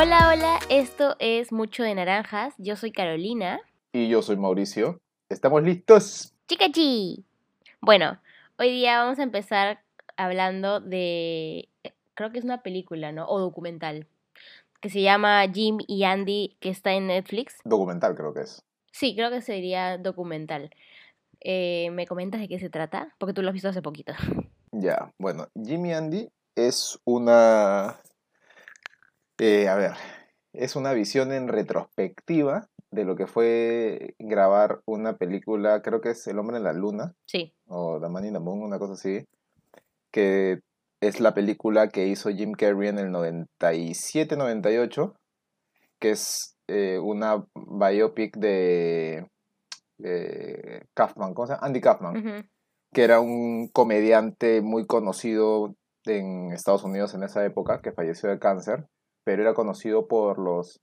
Hola, hola, esto es Mucho de Naranjas. Yo soy Carolina. Y yo soy Mauricio. ¿Estamos listos? ¡Chicachi! Bueno, hoy día vamos a empezar hablando de. Creo que es una película, ¿no? O documental. Que se llama Jim y Andy, que está en Netflix. Documental, creo que es. Sí, creo que sería documental. Eh, ¿Me comentas de qué se trata? Porque tú lo has visto hace poquito. Ya, bueno, Jim y Andy es una. eh, a ver, es una visión en retrospectiva de lo que fue grabar una película, creo que es El hombre en la luna, Sí, o The Man in the Moon, una cosa así, que es la película que hizo Jim Carrey en el 97-98, que es eh, una biopic de eh, Kaufman, ¿cómo se llama? Andy Kaufman, que era un comediante muy conocido en Estados Unidos en esa época, que falleció de cáncer, pero era conocido por los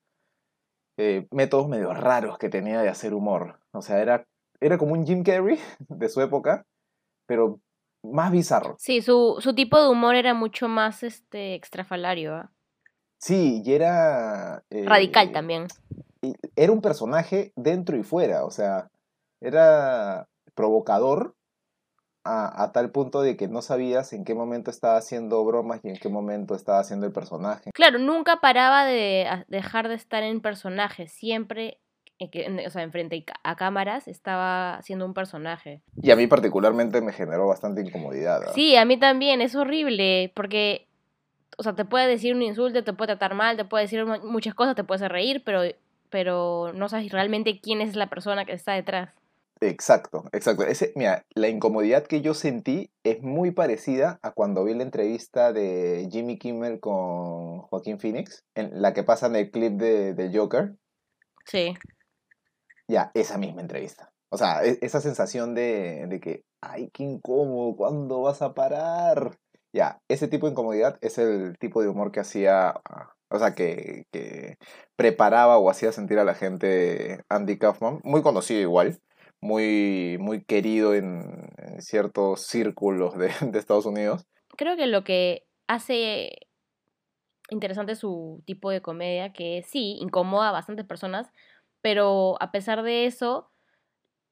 eh, métodos medio raros que tenía de hacer humor. O sea, era, era como un Jim Carrey de su época, pero más bizarro. Sí, su, su tipo de humor era mucho más este extrafalario, ¿ah? Sí, y era... eh, radical también. Era un personaje dentro y fuera, o sea, era provocador a, a tal punto de que no sabías en qué momento estaba haciendo bromas y en qué momento estaba haciendo el personaje. Claro, nunca paraba de dejar de estar en personaje, siempre, o sea, enfrente a cámaras estaba siendo un personaje. Y a mí particularmente me generó bastante incomodidad. Sí, a mí también, es horrible, porque, o sea, te puede decir un insulto, te puede tratar mal, te puede decir mu- muchas cosas, te puede hacer reír, pero, pero no sabes realmente quién es la persona que está detrás. Exacto, exacto. Ese, mira, la incomodidad que yo sentí es muy parecida a cuando vi la entrevista de Jimmy Kimmel con Joaquín Phoenix, en la que pasan el clip de, del Joker. Sí. Ya, esa misma entrevista. O sea, e- esa sensación de, de que, ay, qué incómodo, ¿cuándo vas a parar? Ya, ese tipo de incomodidad es el tipo de humor que hacía, ah, o sea, que, que preparaba o hacía sentir a la gente Andy Kaufman, muy conocido igual, muy, muy querido en, ciertos círculos de, de Estados Unidos. Creo que lo que hace interesante su tipo de comedia, que sí, incomoda a bastantes personas, pero a pesar de eso,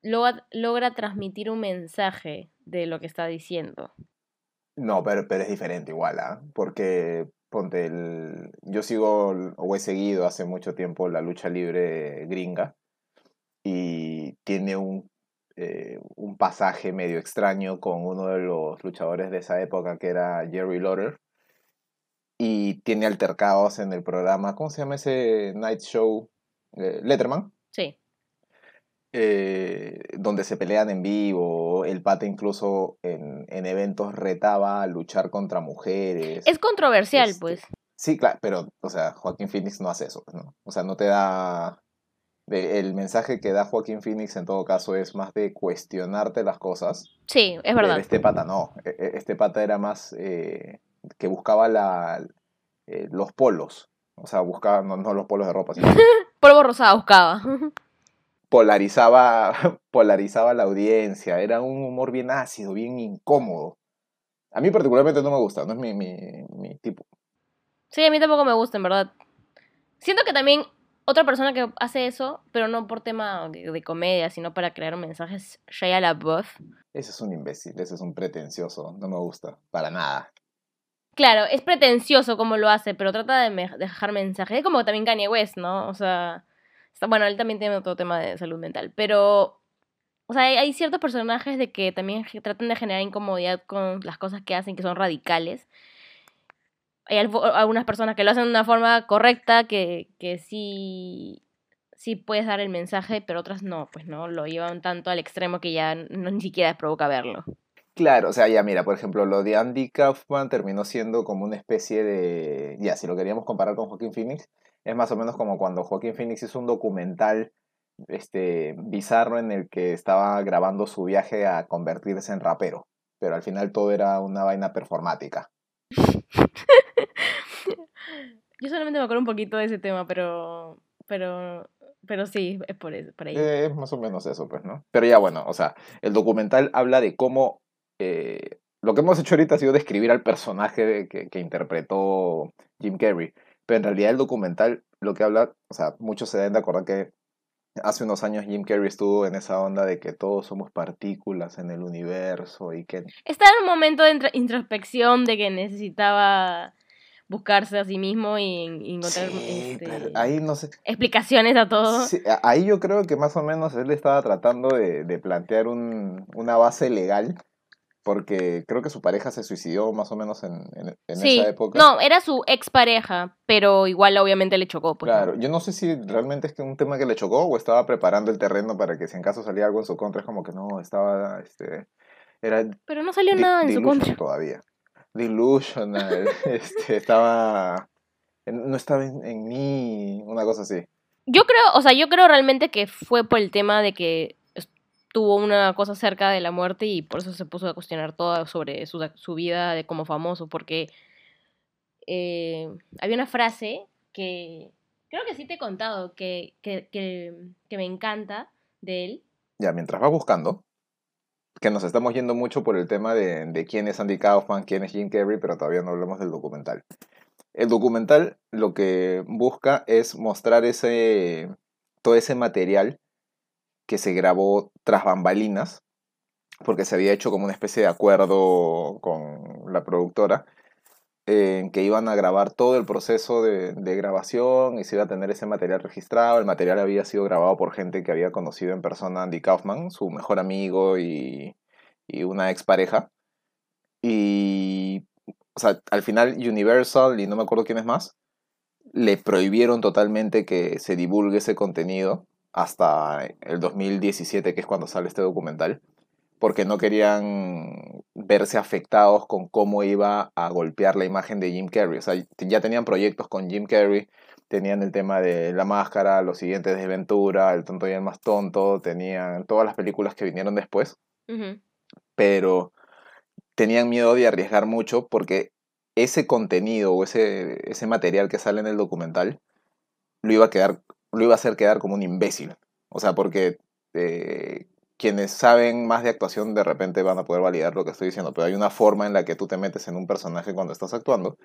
logra, logra transmitir un mensaje de lo que está diciendo. No, pero, pero es diferente igual, ¿ah? Porque, ponte, el... yo sigo o he seguido hace mucho tiempo la lucha libre gringa y tiene un, eh, un pasaje medio extraño con uno de los luchadores de esa época que era Jerry Lawler y tiene altercados en el programa, ¿cómo se llama ese night show? Eh, Letterman Sí, eh, donde se pelean en vivo, el pata incluso en, en eventos retaba a luchar contra mujeres. es controversial, Este, pues. Sí, claro, pero, o sea, Joaquín Phoenix no hace eso, pues, ¿no? O sea, no te da... El mensaje que da Joaquín Phoenix en todo caso es más de cuestionarte las cosas. Sí, es Pero verdad. este pata no. E- e- Este pata era más eh, que buscaba la, eh, los polos. O sea, buscaba, no, no los polos de ropa, sino Polvo rosado buscaba. polarizaba, polarizaba la audiencia. Era un humor bien ácido, bien incómodo. A mí particularmente no me gusta, no es mi, mi, mi tipo. Sí, a mí tampoco me gusta, en verdad. Siento que también otra persona que hace eso, pero no por tema de, comedia, sino para crear un mensaje, es Shia LaBeouf. Ese es un imbécil, ese es un pretencioso, no me gusta, para nada. Claro, es pretencioso como lo hace, pero trata de dejar mensajes. Es como también Kanye West, ¿no? O sea, bueno, él también tiene otro tema de salud mental, pero, o sea, hay, ciertos personajes de que también tratan de generar incomodidad con las cosas que hacen, que son radicales. Hay algunas personas que lo hacen de una forma correcta, que, que sí, sí puedes dar el mensaje, pero otras no, pues no, lo llevan tanto al extremo que ya no, ni siquiera provoca verlo. Claro, o sea, ya mira, por ejemplo, lo de Andy Kaufman terminó siendo como una especie de, ya, si lo queríamos comparar con Joaquín Phoenix, es más o menos como cuando Joaquín Phoenix hizo un documental este, bizarro en el que estaba grabando su viaje a convertirse en rapero, pero al final todo era una vaina performática. Yo solamente me acuerdo un poquito de ese tema, pero. Pero. Pero sí, es por, eso, por ahí. Eh, es más o menos eso, pues, ¿no? Pero ya bueno, o sea, el documental habla de cómo... eh, lo que hemos hecho ahorita ha sido describir al personaje que, que interpretó Jim Carrey. Pero en realidad el documental lo que habla, o sea, muchos se deben de acordar que hace unos años Jim Carrey estuvo en esa onda de que todos somos partículas en el universo y que Estaba en un momento de intro- introspección de que necesitaba buscarse a sí mismo y, y encontrar Sí, este, pero ahí no sé. explicaciones a todo. Sí, ahí yo creo que más o menos él estaba tratando de, de plantear un, una base legal, porque creo que su pareja se suicidó más o menos en, en- en sí, esa época. no, era su expareja, pero igual obviamente le chocó. Pues. Claro, yo no sé si realmente es que un tema que le chocó o estaba preparando el terreno para que si en caso salía algo en su contra, es como que no, estaba, este, era Pero no salió nada en su contra. todavía. Delusional, este, estaba, no estaba en, en mí, una cosa así. Yo creo, o sea, yo creo realmente que fue por el tema de que tuvo una cosa cerca de la muerte y por eso se puso a cuestionar todo sobre su, su vida de como famoso, porque eh, había una frase que creo que sí te he contado, que, que, que, me encanta de él. Ya, mientras va buscando, que nos estamos yendo mucho por el tema de, de quién es Andy Kaufman, quién es Jim Carrey, pero todavía no hablamos del documental. El documental lo que busca es mostrar ese, todo ese material que se grabó tras bambalinas, porque se había hecho como una especie de acuerdo con la productora, en que iban a grabar todo el proceso de, grabación y se iba a tener ese material registrado. El material había sido grabado por gente que había conocido en persona a Andy Kaufman, su mejor amigo y, y una expareja. Y, o sea, al final Universal y no me acuerdo quién es más, le prohibieron totalmente que se divulgue ese contenido hasta el 2017, que es cuando sale este documental porque no querían verse afectados con cómo iba a golpear la imagen de Jim Carrey. O sea, ya tenían proyectos con Jim Carrey, tenían el tema de La Máscara, los siguientes de Ventura, El Tonto y el Más Tonto, tenían todas las películas que vinieron después, uh -huh. pero tenían miedo de arriesgar mucho porque ese contenido o ese, ese material que sale en el documental lo iba a, quedar, lo iba a hacer quedar como un imbécil. O sea, porque... Eh, quienes saben más de actuación de repente van a poder validar lo que estoy diciendo, pero hay una forma en la que tú te metes en un personaje cuando estás actuando.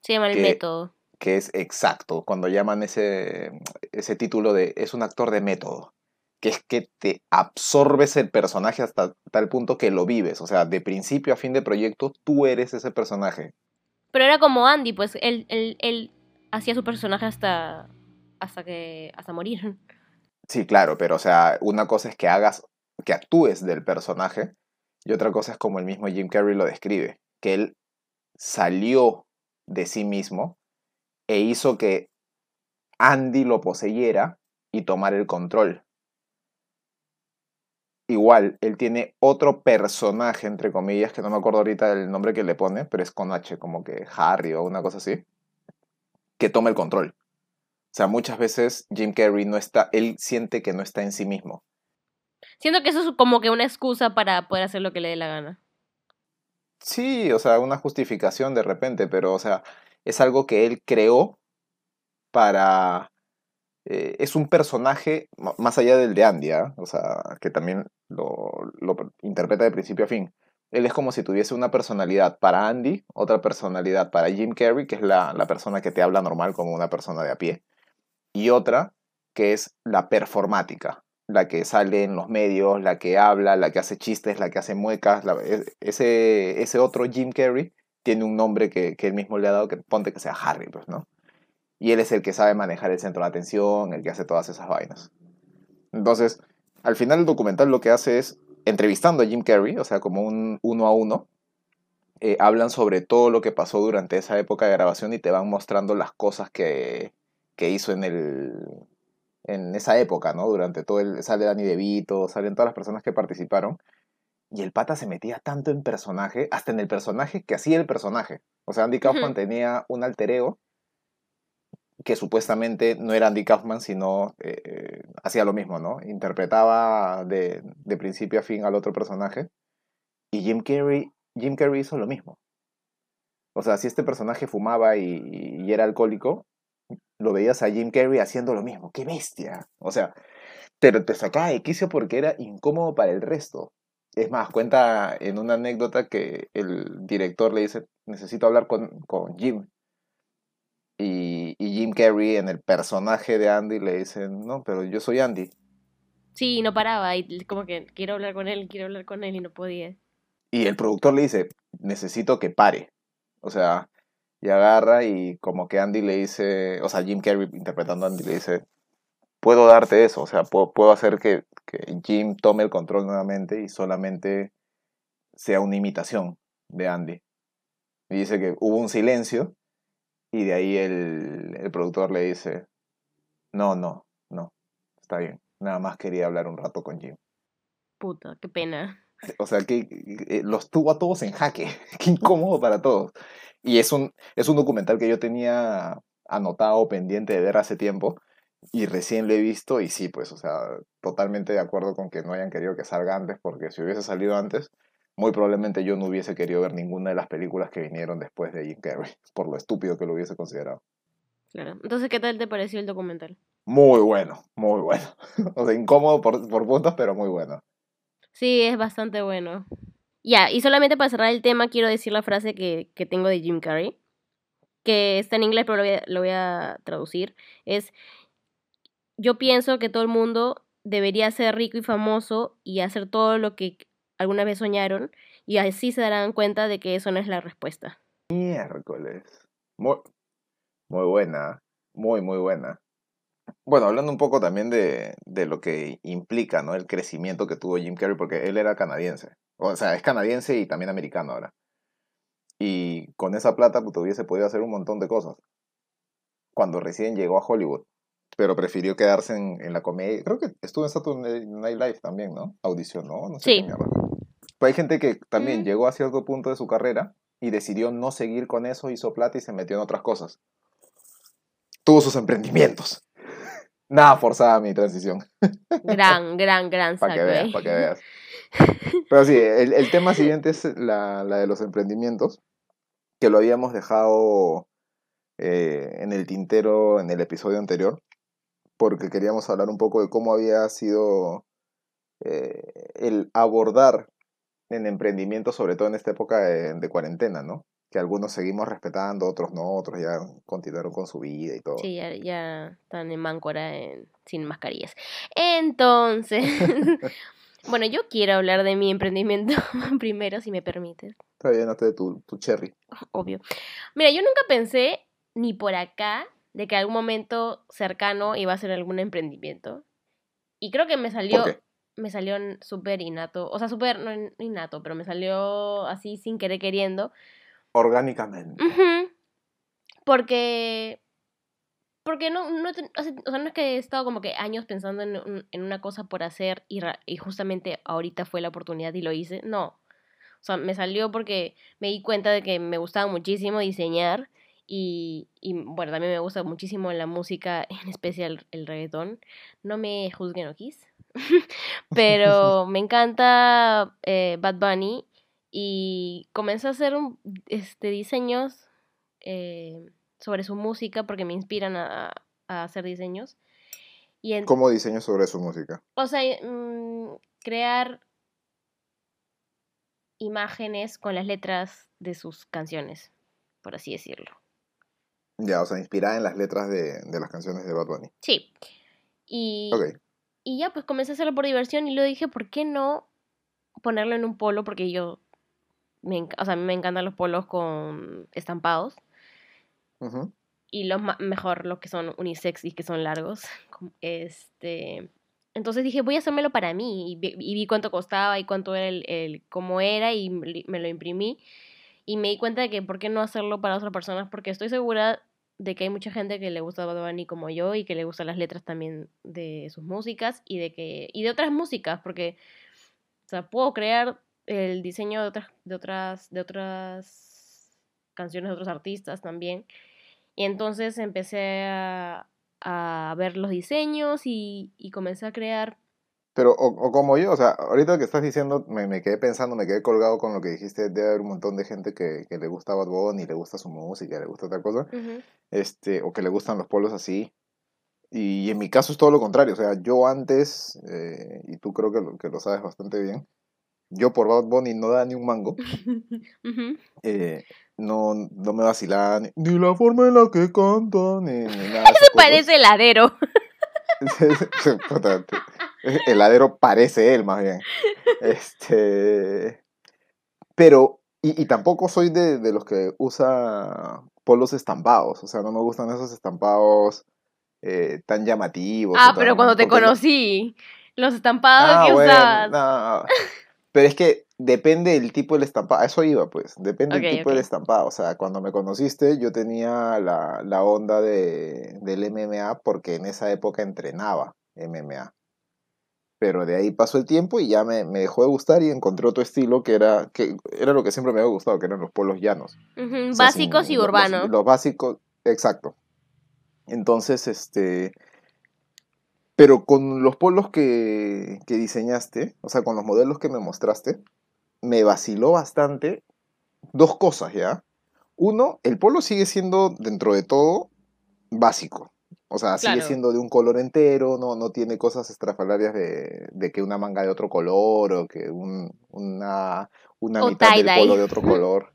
Se llama el que, método. Que es exacto, cuando llaman ese, ese título de es un actor de método, que es que te absorbes el personaje hasta tal punto que lo vives, o sea, de principio a fin de proyecto tú eres ese personaje. Pero era como Andy, pues él, él, él hacía su personaje hasta, hasta, que, hasta morir. Sí, claro, pero o sea, una cosa es que hagas que actúes del personaje y otra cosa es como el mismo Jim Carrey lo describe, que él salió de sí mismo e hizo que Andy lo poseyera y tomara el control. Igual, él tiene otro personaje, entre comillas, que no me acuerdo ahorita el nombre que le pone, pero es con H, como que Harry o una cosa así, que toma el control. O sea, muchas veces Jim Carrey no está, él siente que no está en sí mismo. Siento que eso es como que una excusa para poder hacer lo que le dé la gana. Sí, o sea, una justificación de repente, pero, o sea, es algo que él creó para... Eh, es un personaje más allá del de Andy, ¿eh? o sea, que también lo, lo interpreta de principio a fin. Él es como si tuviese una personalidad para Andy, otra personalidad para Jim Carrey, que es la, la persona que te habla normal como una persona de a pie, y otra que es la performática, la que sale en los medios, la que habla, la que hace chistes, la que hace muecas. La, ese, ese otro Jim Carrey tiene un nombre que, que, él mismo le ha dado, que ponte que sea Harry, pues, ¿no? Y él es el que sabe manejar el centro de atención, el que hace todas esas vainas. Entonces, al final el documental lo que hace es, entrevistando a Jim Carrey, o sea, como un uno a uno, eh, hablan sobre todo lo que pasó durante esa época de grabación y te van mostrando las cosas que, que hizo en el, en esa época, ¿no? Durante todo el... Sale Danny DeVito, salen todas las personas que participaron. Y el pata se metía tanto en personaje, hasta en el personaje que hacía el personaje. O sea, Andy Kaufman uh -huh. tenía un alter ego que supuestamente no era Andy Kaufman, sino eh, hacía lo mismo, ¿no? Interpretaba de, de, principio a fin al otro personaje. Y Jim Carrey, Jim Carrey hizo lo mismo. O sea, si este personaje fumaba y, y era alcohólico, lo veías a Jim Carrey haciendo lo mismo. ¡Qué bestia! O sea, pero te sacaba de quicio porque era incómodo para el resto. Es más, cuenta en una anécdota que el director le dice, necesito hablar con, con Jim. Y, y, Jim Carrey en el personaje de Andy le dice, no, pero yo soy Andy. Sí, no paraba y como que quiero hablar con él, quiero hablar con él y no podía. Y el productor le dice, necesito que pare. O sea, y agarra y como que Andy le dice, o sea, Jim Carrey interpretando a Andy le dice, puedo darte eso, o sea, puedo, puedo hacer que, que Jim tome el control nuevamente y solamente sea una imitación de Andy. Y dice que hubo un silencio y de ahí el, el productor le dice, no, no, no, está bien, nada más quería hablar un rato con Jim. Puta, qué pena. O sea, que eh, los tuvo a todos en jaque. Qué incómodo para todos. Y es un, es un documental que yo tenía anotado, pendiente de ver hace tiempo. Y recién lo he visto y sí, pues, o sea, totalmente de acuerdo con que no hayan querido que salga antes, porque si hubiese salido antes, muy probablemente yo no hubiese querido ver ninguna de las películas que vinieron después de Jim Carrey, por lo estúpido que lo hubiese considerado. Claro. Entonces, ¿qué tal te pareció el documental? Muy bueno, muy bueno. O sea, incómodo por, por puntos, pero muy bueno. Sí, es bastante bueno. Ya, y solamente para cerrar el tema, quiero decir la frase que, que tengo de Jim Carrey, que está en inglés, pero lo voy, a, lo voy a traducir. Es, yo pienso que todo el mundo debería ser rico y famoso y hacer todo lo que alguna vez soñaron, y así se darán cuenta de que eso no es la respuesta. Miércoles. Muy, muy buena, muy, muy buena. Bueno, hablando un poco también de, de, lo que implica, ¿no? El crecimiento que tuvo Jim Carrey, porque él era canadiense. O sea, es canadiense y también americano ahora. Y con esa plata pues, hubiese podido hacer un montón de cosas. Cuando recién llegó a Hollywood. Pero prefirió quedarse en, en la comedia. Creo que estuvo en Saturday Night Live también, ¿no? Audicionó, no sé Sí. qué mierda. Pero hay gente que también Mm. llegó a cierto punto de su carrera y decidió no seguir con eso, hizo plata y se metió en otras cosas. Tuvo sus emprendimientos. Nada forzada mi transición. Gran, gran, gran Para que veas, para que veas. Pero sí, el, el tema siguiente es la, la de los emprendimientos, que lo habíamos dejado eh, en el tintero en el episodio anterior, porque queríamos hablar un poco de cómo había sido eh, el abordar en emprendimiento, sobre todo en esta época de, de cuarentena, ¿no? Que algunos seguimos respetando, otros no, otros ya continuaron con su vida y todo. Sí, ya, ya están en Máncora en- sin mascarillas. Entonces, bueno, yo quiero hablar de mi emprendimiento primero, si me permites, Está bien, hazte de tu, tu cherry. obvio. Mira, yo nunca pensé, ni por acá, de que algún momento cercano iba a ser algún emprendimiento. Y creo que me salió, me salió súper innato, o sea, súper, no in- innato, pero me salió así sin querer queriendo. Orgánicamente. Porque. Porque no, no, o sea, no es que he estado como que años pensando en, en una cosa por hacer y, justamente ahorita fue la oportunidad y lo hice. No. O sea, me salió porque me di cuenta de que me gustaba muchísimo diseñar y, y bueno, también me gusta muchísimo la música, en especial el reggaetón. No me juzguen, Okis. Pero me encanta eh, Bad Bunny y comencé a hacer un, este, diseños eh, sobre su música porque me inspiran a, a hacer diseños. Y en- ¿Cómo diseño sobre su música? o sea, mm, crear imágenes con las letras de sus canciones, por así decirlo. Ya, o sea, inspirada en las letras de, de las canciones de Bad Bunny. Sí. Y, y ya, pues comencé a hacerlo por diversión y luego dije, ¿por qué no ponerlo en un polo? Porque yo, me, o sea, me encantan los polos con estampados. Y los mejor los que son unisex y que son largos. Este, entonces dije, voy a hacérmelo para mí y vi, y vi cuánto costaba y cuánto era el, el cómo era y me lo imprimí y me di cuenta de que por qué no hacerlo para otras personas porque estoy segura de que hay mucha gente que le gusta Bad Bunny como yo y que le gustan las letras también de sus músicas y de que y de otras músicas porque o sea, puedo crear el diseño de otras de otras de otras canciones de otros artistas también. Y entonces empecé a, a ver los diseños y, y comencé a crear. Pero, o, o como yo, o sea, ahorita que estás diciendo, me, me quedé pensando, me quedé colgado con lo que dijiste, debe haber un montón de gente que, que le gusta Bad Bunny, le gusta su música, le gusta otra cosa, este, o que le gustan los polos así. Y en mi caso es todo lo contrario, o sea, yo antes, eh, y tú creo que lo, que lo sabes bastante bien, yo por Bad Bunny no daba ni un mango, eh, no, no me vacilaba ni, ni la forma en la que canta, ni, ni nada cosas. Parece heladero. Heladero parece él, más bien. Este. Pero, y, y tampoco soy de, de los que usa polos estampados. O sea, no me gustan esos estampados eh, tan llamativos. Ah, pero tan- cuando te conocí, los estampados Ah, que bueno, usabas. no. Pero es que depende del tipo del estampado. A eso iba, pues. Depende Ok, del tipo ok. del estampado. O sea, cuando me conociste, yo tenía la, la onda de, del MMA porque en esa época entrenaba MMA. Pero de ahí pasó el tiempo y ya me, me dejó de gustar y encontré otro estilo que era, que era lo que siempre me había gustado, que eran los polos llanos. Ujú, O sea, Básicos sin- y lo- los- urbanos. Los, básicos, exacto. Entonces, este. Pero con los polos que, que diseñaste, o sea, con los modelos que me mostraste, me vaciló bastante dos cosas, ¿ya? Uno, el polo sigue siendo, dentro de todo, básico. O sea, sigue siendo de un color entero, no, no tiene cosas estrafalarias de, de que una manga de otro color o que un- una, una O mitad del polo de otro color.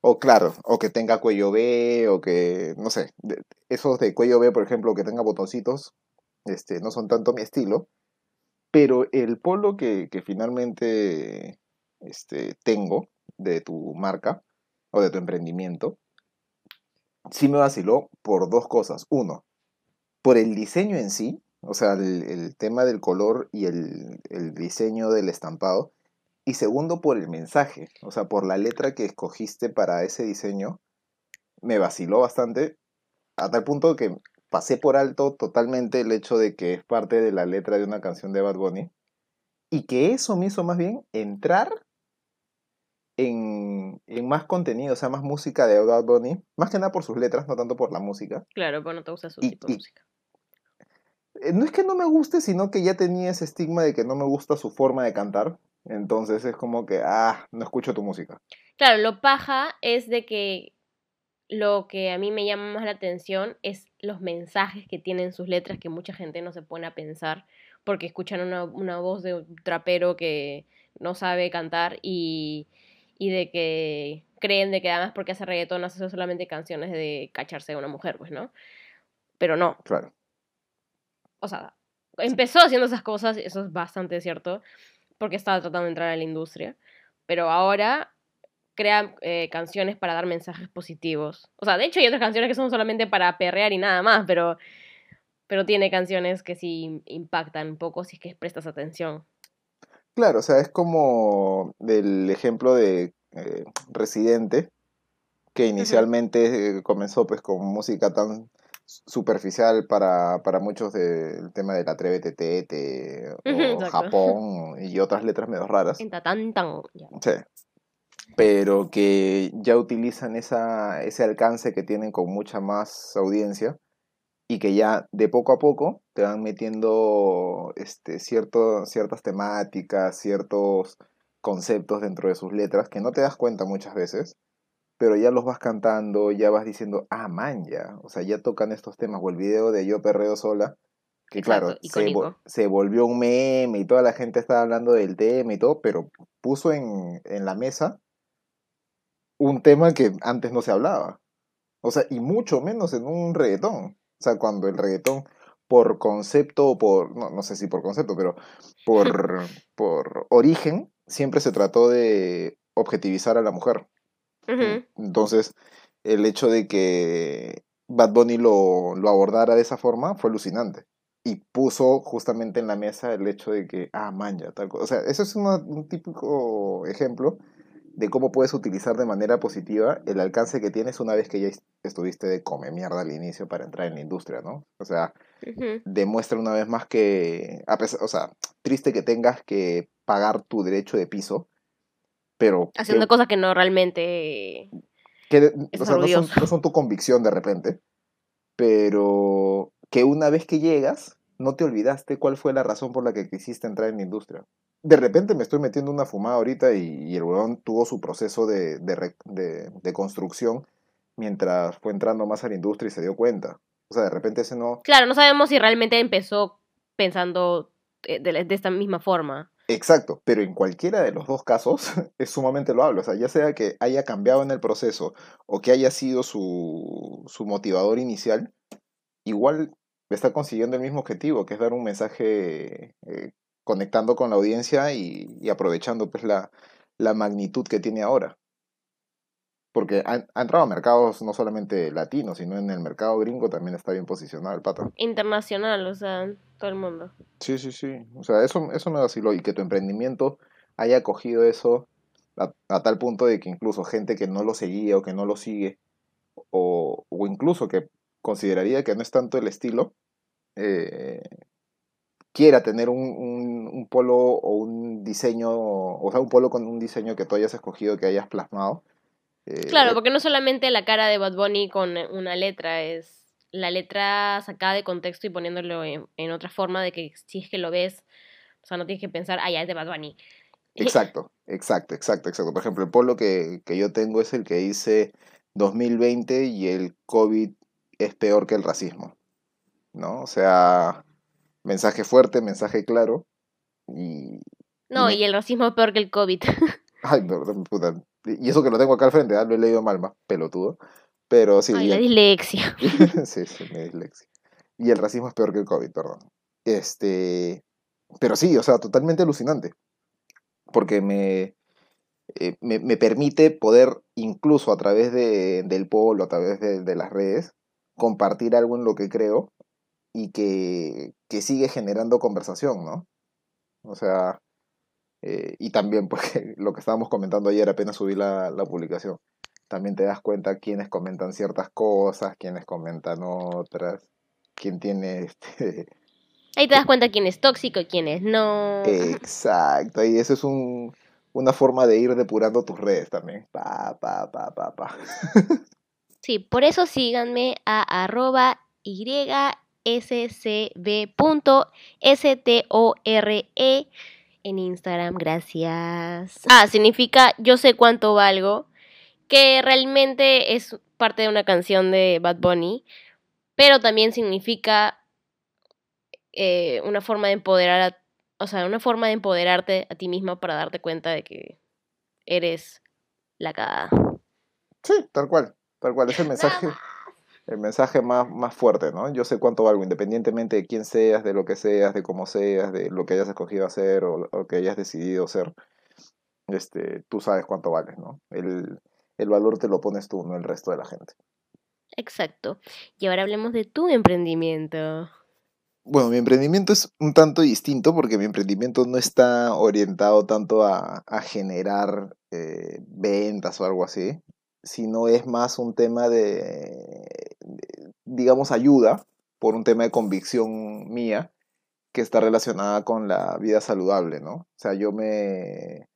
O claro, o que tenga cuello B, o que, no sé, de- esos de cuello B, por ejemplo, que tenga botoncitos, este, no son tanto mi estilo. Pero el polo que, que finalmente este, tengo de tu marca o de tu emprendimiento, sí me vaciló por dos cosas. Uno, por el diseño en sí, o sea, el, el tema del color y el, el diseño del estampado. Y segundo, por el mensaje, o sea, por la letra que escogiste para ese diseño, me vaciló bastante, a tal punto que pasé por alto totalmente el hecho de que es parte de la letra de una canción de Bad Bunny. Y que eso me hizo más bien entrar en, en más contenido, o sea, más música de Bad Bunny, más que nada por sus letras, no tanto por la música. Claro, pues no te gusta su Y- tipo de y- música. Eh, No es que no me guste, sino que ya tenía ese estigma de que no me gusta su forma de cantar. Entonces es como que, ah, no escucho tu música. Claro, lo paja es de que lo que a mí me llama más la atención es los mensajes que tienen sus letras que mucha gente no se pone a pensar porque escuchan una, una voz de un trapero que no sabe cantar y, y de que creen de que además porque hace reggaetón hace solamente canciones de cacharse a una mujer, pues, ¿no? Pero no, Claro. o sea, empezó haciendo esas cosas, eso es bastante cierto, porque estaba tratando de entrar a la industria, pero ahora crea eh, canciones para dar mensajes positivos. O sea, de hecho hay otras canciones que son solamente para perrear y nada más, pero, pero tiene canciones que sí impactan un poco si es que prestas atención. Claro, o sea, es como del ejemplo de eh, Residente, que inicialmente eh, comenzó pues con música tan superficial para, para muchos del tema del Atrévete Tete o exacto. Japón y otras letras medio raras. En tan tan. Sí. Pero que ya utilizan esa, ese alcance que tienen con mucha más audiencia y que ya de poco a poco te van metiendo este, cierto, ciertas temáticas, ciertos conceptos dentro de sus letras que no te das cuenta muchas veces, pero ya los vas cantando, ya vas diciendo, ah, man, ya, o sea, ya tocan estos temas, o el video de Yo Perreo Sola, que claro, vo- se volvió un meme y toda la gente estaba hablando del tema y todo, pero puso en, en la mesa un tema que antes no se hablaba. O sea, y mucho menos en un reggaetón. O sea, cuando el reggaetón, por concepto, o por, no, no sé si por concepto, pero por, por origen, siempre se trató de objetivizar a la mujer. Entonces, el hecho de que Bad Bunny lo, lo abordara de esa forma fue alucinante. Y puso justamente en la mesa el hecho de que, ah, manja, tal cosa. O sea, eso es una- un típico ejemplo de cómo puedes utilizar de manera positiva el alcance que tienes una vez que ya est- estuviste de come mierda al inicio para entrar en la industria, ¿no? O sea, demuestra una vez más que, a pesar, o sea, triste que tengas que pagar tu derecho de piso, pero que- Haciendo cosas que no realmente. que, Es o sea, no son, orgulloso. no son tu convicción de repente, pero que una vez que llegas, no te olvidaste cuál fue la razón por la que quisiste entrar en la industria. De repente me estoy metiendo una fumada ahorita y, el huevón tuvo su proceso de, de, construcción mientras fue entrando más a la industria y se dio cuenta. O sea, de repente ese no... Claro, no sabemos si realmente empezó pensando eh, de, de esta misma forma. Exacto, pero en cualquiera de los dos casos es sumamente loable. O sea, ya sea que haya cambiado en el proceso o que haya sido su, su motivador inicial, igual está consiguiendo el mismo objetivo, que es dar un mensaje eh, conectando con la audiencia y, aprovechando pues la, la, magnitud que tiene ahora. Porque ha, entrado a mercados no solamente latinos, sino en el mercado gringo también está bien posicionado el pato. Internacional, o sea, todo el mundo. Sí, sí, sí. O sea, eso, eso me vaciló. Y que tu emprendimiento haya cogido eso a, a, tal punto de que incluso gente que no lo seguía o que no lo sigue, o, o incluso que consideraría que no es tanto el estilo, eh, quiera tener un, un, polo o un diseño, o sea, un polo con un diseño que tú hayas escogido, que hayas plasmado. Eh, claro, porque no solamente la cara de Bad Bunny con una letra, es la letra sacada de contexto y poniéndolo en, otra forma de que si es que lo ves, o sea, no tienes que pensar, ah, ya es de Bad Bunny. Exacto, exacto, exacto, exacto. Por ejemplo, el polo que, que yo tengo es el que dice 2020 y el COVID es peor que el racismo, ¿no? O sea, mensaje fuerte, mensaje claro y... No, y, el racismo es peor que el COVID. Ay, no, puta. Y eso que lo tengo acá al frente, ¿ah? lo he leído mal, más pelotudo. Pero sí. Ay, la dislexia. sí, sí, mi dislexia. Y el racismo es peor que el COVID, perdón. Este. Pero sí, o sea, totalmente alucinante. Porque me, eh, me, me, permite poder, incluso a través de, del polo, a través de, de, las redes, compartir algo en lo que creo y que, que sigue generando conversación, ¿no? O sea, eh, y también porque lo que estábamos comentando ayer apenas subí la, la publicación, también te das cuenta quiénes comentan ciertas cosas, quiénes comentan otras, quién tiene este... Ahí te das cuenta quién es tóxico y quién es no. Exacto, y eso es un, una forma de ir depurando tus redes también. Pa, pa, pa, pa, pa. Sí, por eso síganme a arroba yscb.store en Instagram. Gracias. Ah, significa yo sé cuánto valgo, que realmente es parte de una canción de Bad Bunny, pero también significa eh, una forma de empoderar, o sea, una forma de empoderarte a ti misma para darte cuenta de que eres la cagada. Sí, tal cual. Tal cual, es el mensaje, el mensaje más, más fuerte, ¿no? Yo sé cuánto valgo, independientemente de quién seas, de lo que seas, de cómo seas, de lo que hayas escogido hacer o lo que hayas decidido ser, este, tú sabes cuánto vales, ¿no? El, el valor te lo pones tú, no el resto de la gente. Exacto. Y ahora hablemos de tu emprendimiento. Bueno, mi emprendimiento es un tanto distinto porque mi emprendimiento no está orientado tanto a, a generar eh, ventas o algo así sino es más un tema de, digamos, ayuda por un tema de convicción mía que está relacionada con la vida saludable, ¿no? O sea, yo me,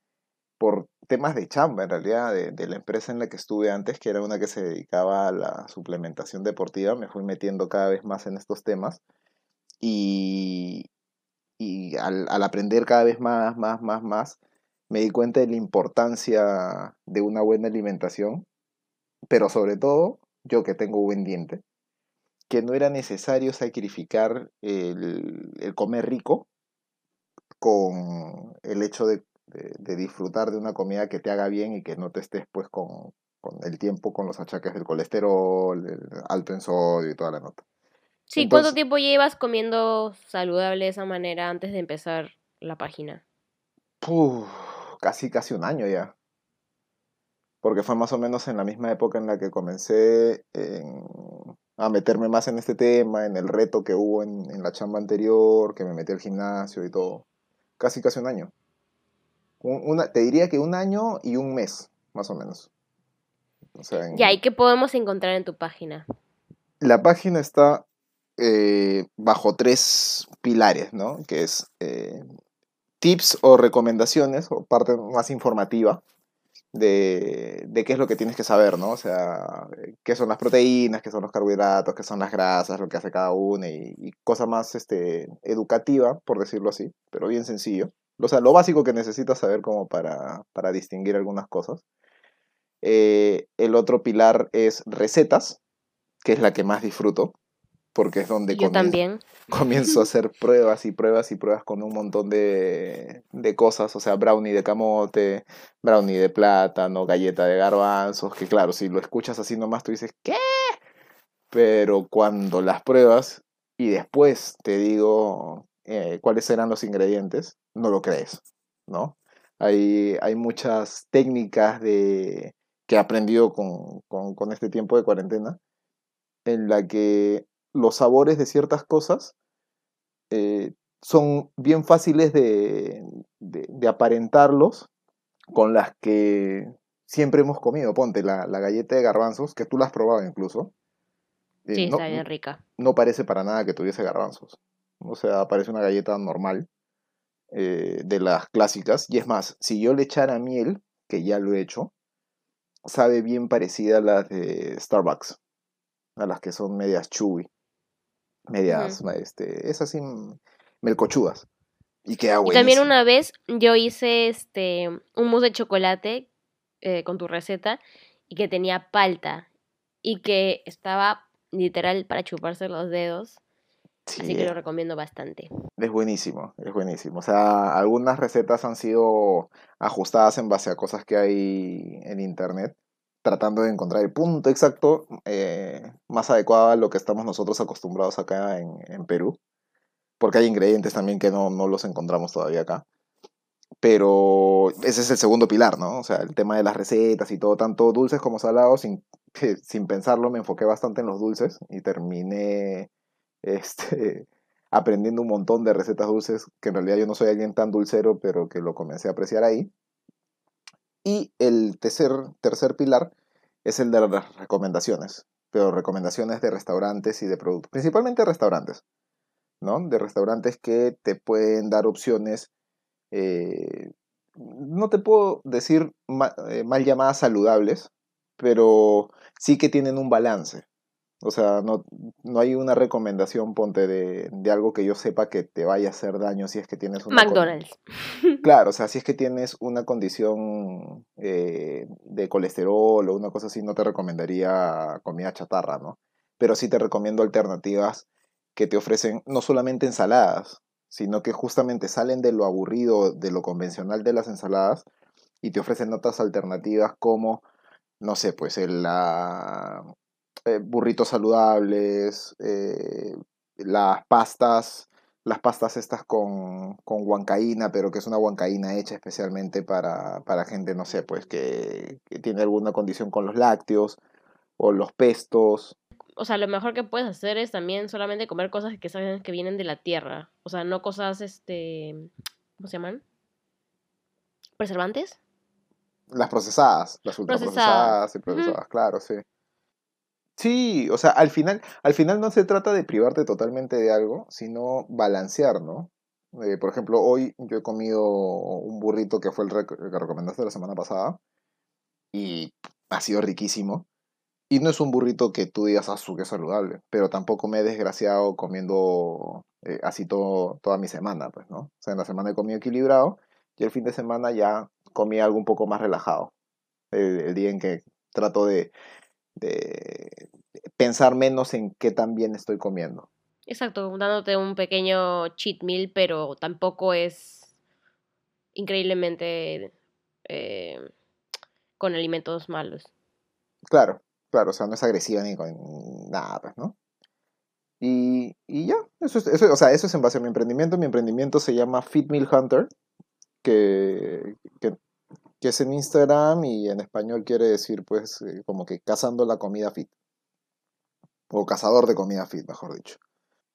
por temas de chamba, en realidad, de, la empresa en la que estuve antes, que era una que se dedicaba a la suplementación deportiva, me fui metiendo cada vez más en estos temas y, y al, al aprender cada vez más, más, más, más, me di cuenta de la importancia de una buena alimentación pero sobre todo, yo que tengo buen diente, que no era necesario sacrificar el, comer rico con el hecho de, disfrutar de una comida que te haga bien y que no te estés pues con, el tiempo con los achaques del colesterol, el alto en sodio y toda la nota. Sí, ¿cuánto tiempo llevas comiendo saludable de esa manera antes de empezar la página? casi, casi un año ya porque fue más o menos en la misma época en la que comencé a meterme más en este tema, en el reto que hubo en, la chamba anterior, que me metí al gimnasio y todo. Casi, casi un año. una, te diría que un año y un mes, más o menos. Ya, ¿y qué podemos encontrar en tu página? La página está eh, bajo tres pilares, ¿no? Que es eh, tips o recomendaciones, o parte más informativa, de, de, qué es lo que tienes que saber, ¿no? O sea, qué son las proteínas, qué son los carbohidratos, qué son las grasas, lo que hace cada una y, y cosa más este, educativa, por decirlo así, pero bien sencillo. O sea, lo básico que necesitas saber como para, para distinguir algunas cosas. Eh, el otro pilar es recetas, que es la que más disfruto, porque es donde Yo también. comienzo a hacer pruebas y pruebas y pruebas con un montón de, de, cosas, o sea, brownie de camote, brownie de plátano, galleta de garbanzos, que claro, si lo escuchas así nomás tú dices, ¿qué? Pero cuando las pruebas y después te digo eh, cuáles eran los ingredientes, no lo crees, ¿no? Hay, hay muchas técnicas de, que he aprendido con, con, con este tiempo de cuarentena, en la que los sabores de ciertas cosas eh, son bien fáciles de, de, de, aparentarlos con las que siempre hemos comido. Ponte la, la, galleta de garbanzos, que tú la has probado incluso. Eh, sí, no, está bien rica. No parece para nada que tuviese garbanzos. O sea, parece una galleta normal eh, de las clásicas. Y es más, si yo le echara miel, que ya lo he hecho, sabe bien parecida a las de Starbucks. A las que son medias chewy medias, uh -huh. este, es así, melcochudas. Y queda buenísimo. Y también una vez yo hice este un mousse de chocolate eh, con tu receta y que tenía palta y que estaba literal para chuparse los dedos. Sí. Así que lo recomiendo bastante. Es buenísimo, es buenísimo. O sea, algunas recetas han sido ajustadas en base a cosas que hay en internet tratando de encontrar el punto exacto eh, más adecuado a lo que estamos nosotros acostumbrados acá en, en Perú. Porque hay ingredientes también que no, no, los encontramos todavía acá. Pero ese es el segundo pilar, ¿no? O sea, el tema de las recetas y todo, tanto dulces como salados, sin, sin pensarlo me enfoqué bastante en los dulces y terminé este, aprendiendo un montón de recetas dulces, que en realidad yo no soy alguien tan dulcero, pero que lo comencé a apreciar ahí. Y el tercer, tercer pilar es el de las recomendaciones, pero recomendaciones de restaurantes y de productos, principalmente restaurantes, ¿no? De restaurantes que te pueden dar opciones, eh, no te puedo decir eh, mal llamadas saludables, pero sí que tienen un balance, o sea, no, no hay una recomendación, ponte, de, de, algo que yo sepa que te vaya a hacer daño si es que tienes una... McDonald's. Claro, o sea, si es que tienes una condición eh, de colesterol o una cosa así, no te recomendaría comida chatarra, ¿no? Pero sí te recomiendo alternativas que te ofrecen no solamente ensaladas, sino que justamente salen de lo aburrido, de lo convencional de las ensaladas y te ofrecen otras alternativas como, no sé, pues el, eh, burritos saludables, eh, las pastas, las pastas estas con, con, huancaína, pero que es una huancaína hecha especialmente para, para gente, no sé, pues que, que, tiene alguna condición con los lácteos o los pestos. O sea, lo mejor que puedes hacer es también solamente comer cosas que saben que vienen de la tierra. O sea, no cosas, este, ¿cómo se llaman? ¿Preservantes? Las procesadas, las ultraprocesadas y procesadas, uh -huh. claro, sí. Sí, o sea, al final, al final no se trata de privarte totalmente de algo, sino balancear, ¿no? Eh, por ejemplo, hoy yo he comido un burrito que fue el, que recomendaste la semana pasada y ha sido riquísimo. Y no es un burrito que tú digas, ah, su saludable, pero tampoco me he desgraciado comiendo eh, así todo, toda mi semana, pues, ¿no? O sea, en la semana he comido equilibrado y el fin de semana ya comí algo un poco más relajado. El, el día en que trato de de pensar menos en qué tan bien estoy comiendo. Exacto, dándote un pequeño cheat meal, pero tampoco es increíblemente eh, con alimentos malos. Claro, claro, o sea, no es agresiva ni con nada, ¿no? Y, y ya, eso es, eso, o sea, eso es en base a mi emprendimiento. Mi emprendimiento se llama Fit Meal Hunter, que, que que es en Instagram y en español quiere decir pues eh, como que cazando la comida fit. O cazador de comida fit, mejor dicho.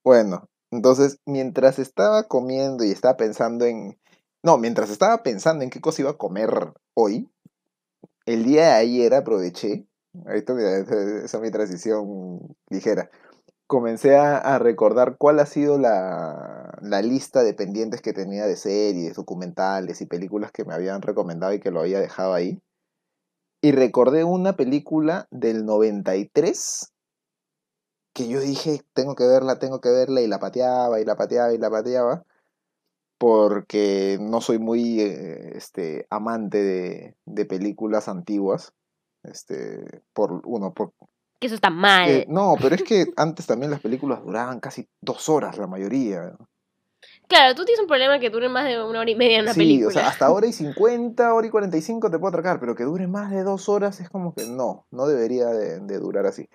Bueno, entonces mientras estaba comiendo y estaba pensando en... No, mientras estaba pensando en qué cosa iba a comer hoy, el día de ayer aproveché, esa es mi transición ligera, comencé a, recordar cuál ha sido la, la, lista de pendientes que tenía de series, documentales y películas que me habían recomendado y que lo había dejado ahí. Y recordé una película del 93 que yo dije, tengo que verla, tengo que verla, y la pateaba, y la pateaba, y la pateaba, porque no soy muy eh, este, amante de, de películas antiguas. Este, por uno, por Que eso está mal. eh, no, pero es que antes también las películas duraban casi dos horas, la mayoría. Claro, tú tienes un problema que dure más de una hora y media en una sí, película. o sea, hasta hora y 50, hora y 45 te puedo atracar, pero que dure más de dos horas es como que no, no debería de, de durar así.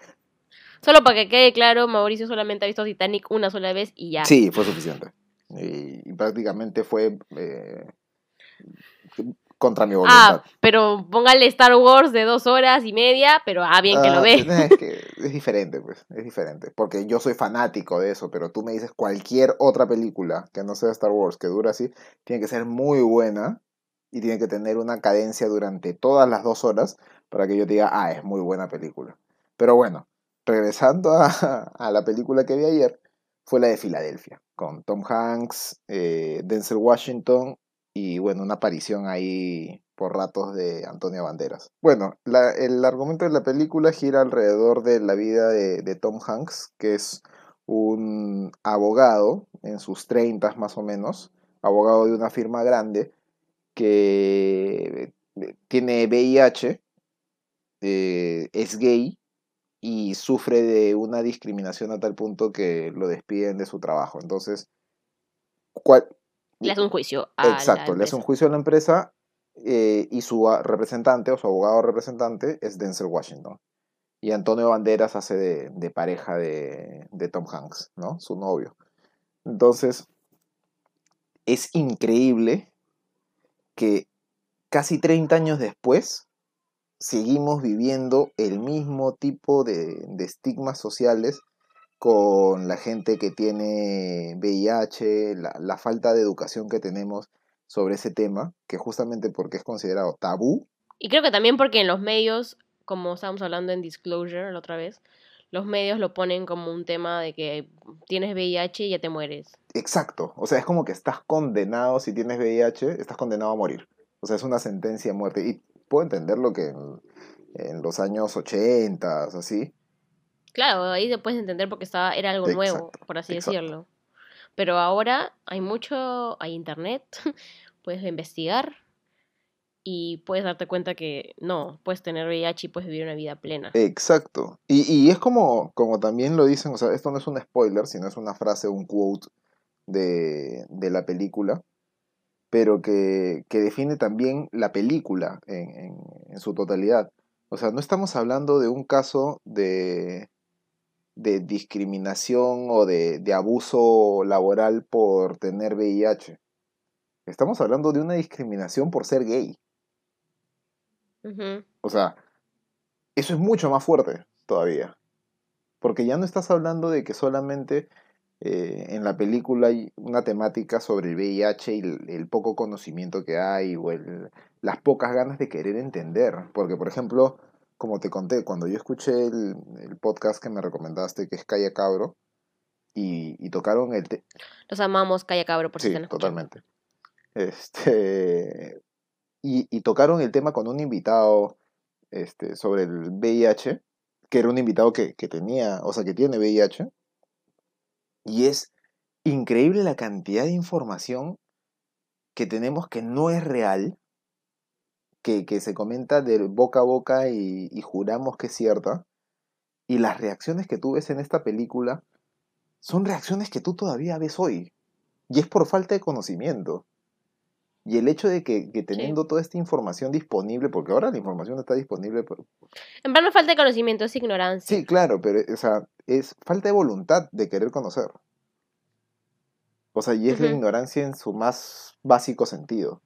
Solo para que quede claro, Mauricio solamente ha visto Titanic una sola vez y ya. Sí, fue suficiente. Y, y prácticamente fue eh, contra mi voluntad. Ah, pero póngale Star Wars de dos horas y media, pero ah, bien que Ah, lo ve. Es, que es diferente, pues, es diferente. Porque yo soy fanático de eso, pero tú me dices cualquier otra película que no sea Star Wars, que dura así, tiene que ser muy buena y tiene que tener una cadencia durante todas las dos horas para que yo te diga, ah, es muy buena película. Pero bueno, regresando a, a la película que vi ayer, fue la de Filadelfia, con Tom Hanks, eh, Denzel Washington y bueno, una aparición ahí por ratos de Antonio Banderas. Bueno, el argumento de la película gira alrededor de la vida de, Tom Hanks, que es un abogado en sus treintas más o menos, abogado de una firma grande que eh, tiene VIH, eh, es gay y sufre de una discriminación a tal punto que lo despiden de su trabajo. Entonces, ¿cuál, Le hace un juicio a Exacto, la le hace un juicio a la empresa eh, y su representante o su abogado representante es Denzel Washington. Y Antonio Banderas hace de, de pareja de, de Tom Hanks, ¿no? Su novio. Entonces, es increíble que casi 30 años después seguimos viviendo el mismo tipo de, de estigmas sociales con la gente que tiene VIH, la, la falta de educación que tenemos sobre ese tema, que justamente porque es considerado tabú, Y creo que también porque en los medios, como estábamos hablando en Disclosure la otra vez, los medios lo ponen como un tema de que tienes VIH y ya te mueres. exacto, o sea, es como que estás condenado, si tienes VIH, estás condenado a morir. O sea, es una sentencia de muerte. Y puedo entenderlo que en, en los años 80, así, Claro, ahí te puedes entender porque estaba, era algo nuevo, por así exacto. decirlo. Pero ahora hay mucho, hay internet, puedes investigar y puedes darte cuenta que no, puedes tener VIH y puedes vivir una vida plena. Exacto. Y, y es como, como también lo dicen, o sea, esto no es un spoiler, sino es una frase, un quote de, de la película, pero que, que define también la película en, en, en su totalidad. O sea, no estamos hablando de un caso de, de discriminación o de, de abuso laboral por tener VIH. Estamos hablando de una discriminación por ser gay. O sea, eso es mucho más fuerte todavía. Porque ya no estás hablando de que solamente eh, en la película hay una temática sobre el VIH y el, el poco conocimiento que hay o el- las pocas ganas de querer entender. Porque, por ejemplo, como te conté, cuando yo escuché el, el podcast que me recomendaste, que es Calla Cabro, y, y tocaron el, te- Los amamos, Calla Cabro, por si Sí, están escuchando. totalmente. Este, y, y tocaron el tema con un invitado este, sobre el VIH, que era un invitado que, que tenía, o sea, que tiene VIH, y es increíble la cantidad de información que tenemos que no es real, que, que se comenta de boca a boca y, y juramos que es cierta, y las reacciones que tú ves en esta película son reacciones que tú todavía ves hoy. Y es por falta de conocimiento. Y el hecho de que, que teniendo toda esta información disponible, porque ahora la información está disponible. por- En verdad no falta de conocimiento, es ignorancia. Sí, claro, pero o sea, es falta de voluntad de querer conocer. O sea, y es la ignorancia en su más básico sentido.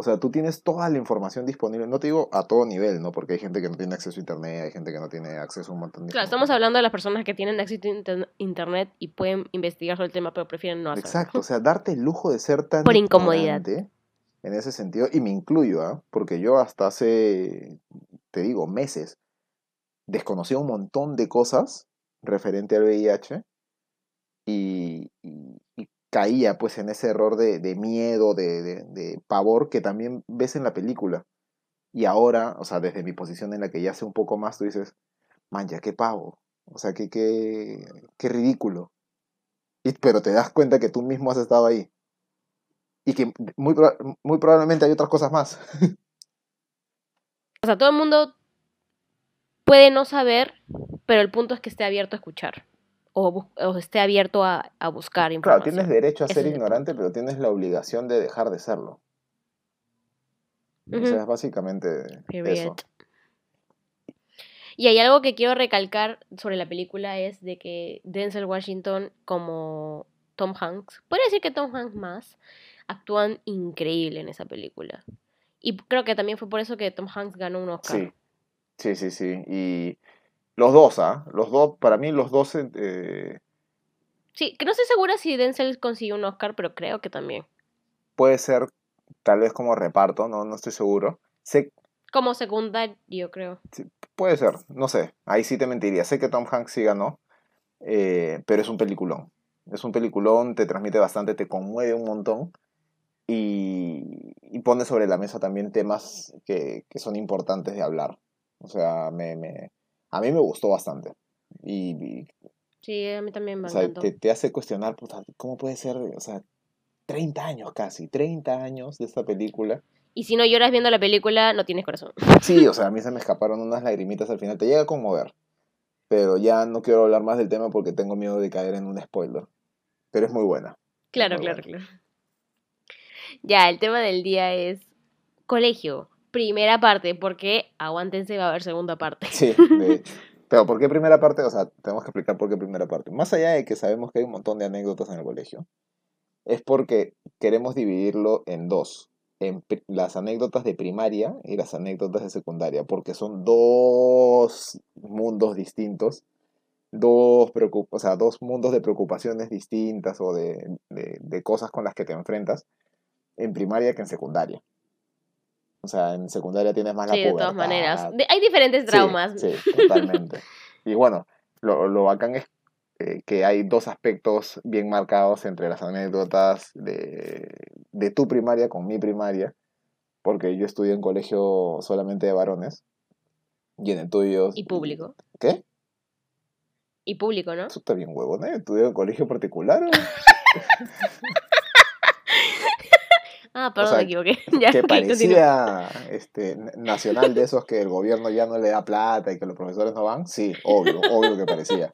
O sea, tú tienes toda la información disponible, no te digo a todo nivel, ¿no? Porque hay gente que no tiene acceso a internet, hay gente que no tiene acceso a un montón de Claro, estamos hablando de las personas que tienen acceso a inter- internet y pueden investigar sobre el tema, pero prefieren no hacerlo. Exacto, o sea, darte el lujo de ser tan Por incomodidad. en ese sentido, y me incluyo, ¿ah? porque yo hasta hace, te digo, meses, desconocía un montón de cosas referente al VIH y, y- y caía pues en ese error de, miedo, de, pavor que también ves en la película. Y ahora, o sea, desde mi posición en la que ya sé un poco más, tú dices, man, ya qué pavo. O sea, qué, qué, qué ridículo. Y, pero te das cuenta que tú mismo has estado ahí. Y que muy, muy probablemente hay otras cosas más. O sea, todo el mundo puede no saber, pero el punto es que esté abierto a escuchar. O, o esté abierto a, a, buscar información. Claro, tienes derecho a ser ignorante, pero tienes la obligación de dejar de serlo. Uh -huh. O sea, es básicamente Period. eso. Y hay algo que quiero recalcar sobre la película es de que Denzel Washington como Tom Hanks, podría decir que Tom Hanks más, actúan increíble en esa película. Y creo que también fue por eso que Tom Hanks ganó un Oscar. Sí, sí, sí, sí. Y los dos, ¿ah? ¿eh? Los dos, para mí los dos... Eh... Sí, que no estoy segura si Denzel consiguió un Oscar, pero creo que también. Puede ser, tal vez como reparto, no, no estoy seguro. Sé... Como secundario, creo. Sí, puede ser, no sé. Ahí sí te mentiría. Sé que Tom Hanks sí ganó, eh, pero es un peliculón. Es un peliculón, te transmite bastante, te conmueve un montón y, y pone sobre la mesa también temas que, que son importantes de hablar. O sea, me, me, a mí me gustó bastante. Y, y sí, a mí también me o sea, te, te, hace cuestionar, puta, ¿cómo puede ser? O sea, 30 años casi, 30 años de esta película. Y si no lloras viendo la película, no tienes corazón. Sí, o sea, a mí se me escaparon unas lagrimitas al final. Te llega a conmover. Pero ya no quiero hablar más del tema porque tengo miedo de caer en un spoiler. Pero es muy buena. Claro, muy claro, buena. claro. Ya, el tema del día es colegio, primera parte, porque aguántense, va a haber segunda parte. Sí, de hecho. Pero ¿por qué primera parte? O sea, tenemos que explicar por qué primera parte. Más allá de que sabemos que hay un montón de anécdotas en el colegio, es porque queremos dividirlo en dos. En las anécdotas de primaria y las anécdotas de secundaria, porque son dos mundos distintos, dos, o sea, dos mundos de preocupaciones distintas o de, de, de cosas con las que te enfrentas en primaria que en secundaria. O sea, en secundaria tienes más sí, la pubertad. de todas maneras. De, hay diferentes traumas. Sí, sí totalmente. y bueno, lo, lo bacán es eh, que hay dos aspectos bien marcados entre las anécdotas de, de tu primaria con mi primaria, porque yo estudié en colegio solamente de varones, y en el tuyo... Y público. ¿Qué? Y público, ¿no? Eso está bien huevón, ¿eh? ¿Estudié en colegio particular? ¿o? Ah, perdón, o sea, me equivoqué. Ya, que parecía este, nacional de esos que el gobierno ya no le da plata y que los profesores no van. Sí, obvio, obvio que parecía.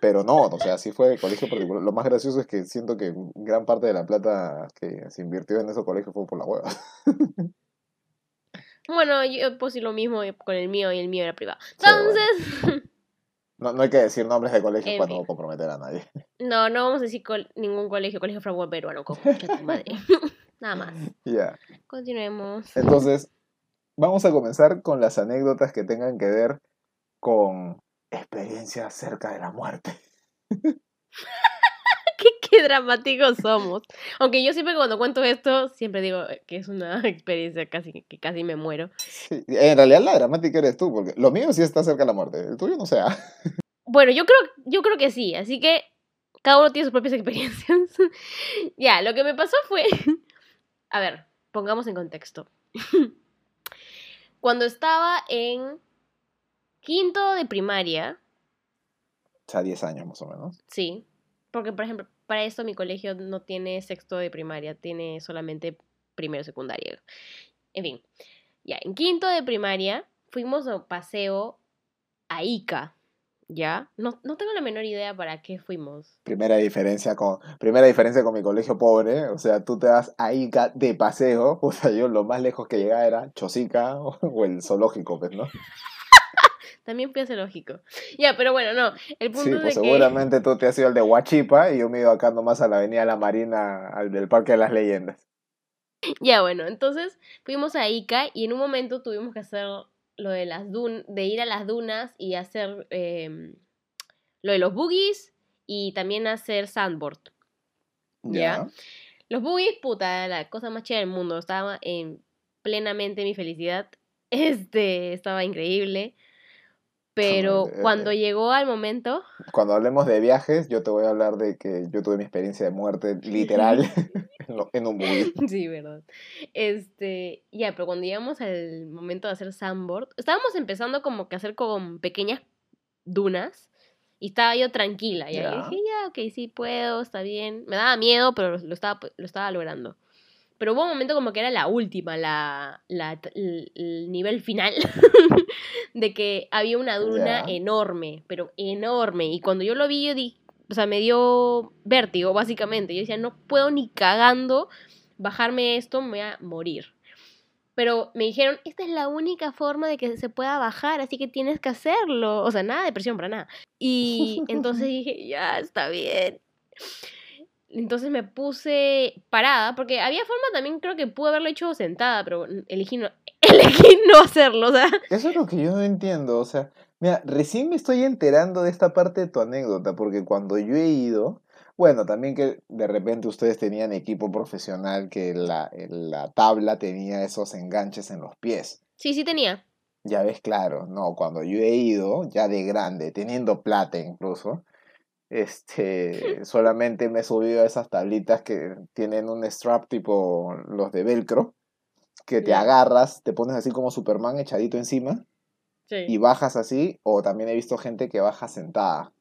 Pero no, o sea, sí fue colegio particular. Lo más gracioso es que siento que gran parte de la plata que se invirtió en esos colegios fue por la hueva. Bueno, yo puse lo mismo con el mío y el mío era privado. Entonces... Sí, bueno. no, no, hay que decir nombres de colegios para no comprometer a nadie. No, no vamos a decir ningún colegio, colegio fragua peruano, con tu madre. Nada más. Ya. Continuemos. Entonces, vamos a comenzar con las anécdotas que tengan que ver con experiencias cerca de la muerte. ¿Qué, qué dramáticos somos. Aunque yo siempre cuando cuento esto, siempre digo que es una experiencia casi que casi me muero. Sí, En realidad la dramática eres tú, porque lo mío sí está cerca de la muerte, el tuyo no sea. Bueno, yo creo, yo creo que sí, así que cada uno tiene sus propias experiencias. ya, lo que me pasó fue. A ver, pongamos en contexto. Cuando estaba en quinto de primaria, O sea, 10 años más o menos. sí, porque por ejemplo, para esto mi colegio no tiene sexto de primaria, tiene solamente primero secundaria. En fin, ya, en quinto de primaria fuimos a un paseo a Ica, ¿ya? No, no tengo la menor idea para qué fuimos. Primera diferencia con primera diferencia con mi colegio pobre, o sea, tú te vas a Ica de paseo, o sea, yo lo más lejos que llegaba era Chosica o, o el zoológico, pues, ¿no? También pienso lógico. Ya, pero bueno, no. El punto Sí, es pues de que... seguramente tú te has ido al de Huachipa y yo me he ido acá nomás a la Avenida La Marina, al del Parque de las Leyendas. Ya, bueno, entonces fuimos a Ica y en un momento tuvimos que hacer lo de las dun de ir a las dunas y hacer eh, lo de los boogies y también hacer sandboard. Ya. Los boogies, puta, la cosa más chida del mundo. Estaba en plenamente mi felicidad. Este, estaba increíble. Pero Eh, cuando llegó al momento, Cuando hablemos de viajes, yo te voy a hablar de que yo tuve mi experiencia de muerte literal en, un buggy. sí, verdad. Este, ya, pero cuando llegamos al momento de hacer sandboard, estábamos empezando como que a hacer con pequeñas dunas y estaba yo tranquila. Y Ya. dije, ya, ok, sí puedo, está bien. Me daba miedo, pero lo estaba, lo estaba logrando. Pero hubo un momento como que era la última, la, la, el, el nivel final, de que había una duna enorme, pero enorme. Y cuando yo lo vi, yo di, o sea, me dio vértigo, básicamente. Yo decía, no puedo ni cagando bajarme esto, me voy a morir. Pero me dijeron, esta es la única forma de que se pueda bajar, así que tienes que hacerlo. O sea, nada de presión para nada. Y entonces dije, ya, está bien. Entonces me puse parada, porque había forma también, creo que pude haberlo hecho sentada, pero elegí no, elegí no hacerlo, o sea. Eso es lo que yo no entiendo, o sea, mira, recién me estoy enterando de esta parte de tu anécdota, porque cuando yo he ido, bueno, también que de repente ustedes tenían equipo profesional que la, la tabla tenía esos enganches en los pies. Sí, sí tenía. Ya ves, claro, no, cuando yo he ido, ya de grande, teniendo plata incluso, este, solamente me he subido a esas tablitas que tienen un strap tipo los de velcro, que te agarras, te pones así como Superman echadito encima Sí. y bajas así, o también he visto gente que baja sentada.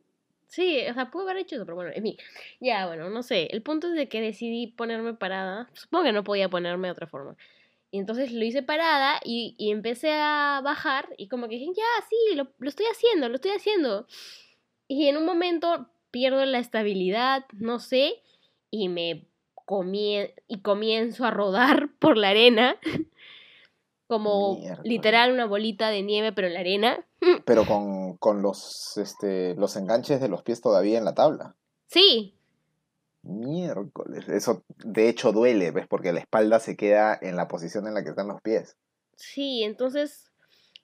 Sí, o sea, pude haber hecho eso, pero bueno, en mí. Ya, bueno, no sé. El punto es de que decidí ponerme parada. Supongo que no podía ponerme de otra forma. Y entonces lo hice parada y, y empecé a bajar y como que dije, ya, sí, lo, lo estoy haciendo, lo estoy haciendo. Y en un momento pierdo la estabilidad, no sé, y me comie y comienzo a rodar por la arena. Como literal una bolita de nieve, pero en la arena. Pero con, con los, este, los enganches de los pies todavía en la tabla. Sí, Miércoles. Eso de hecho duele, ¿ves? Porque la espalda se queda en la posición en la que están los pies. Sí, entonces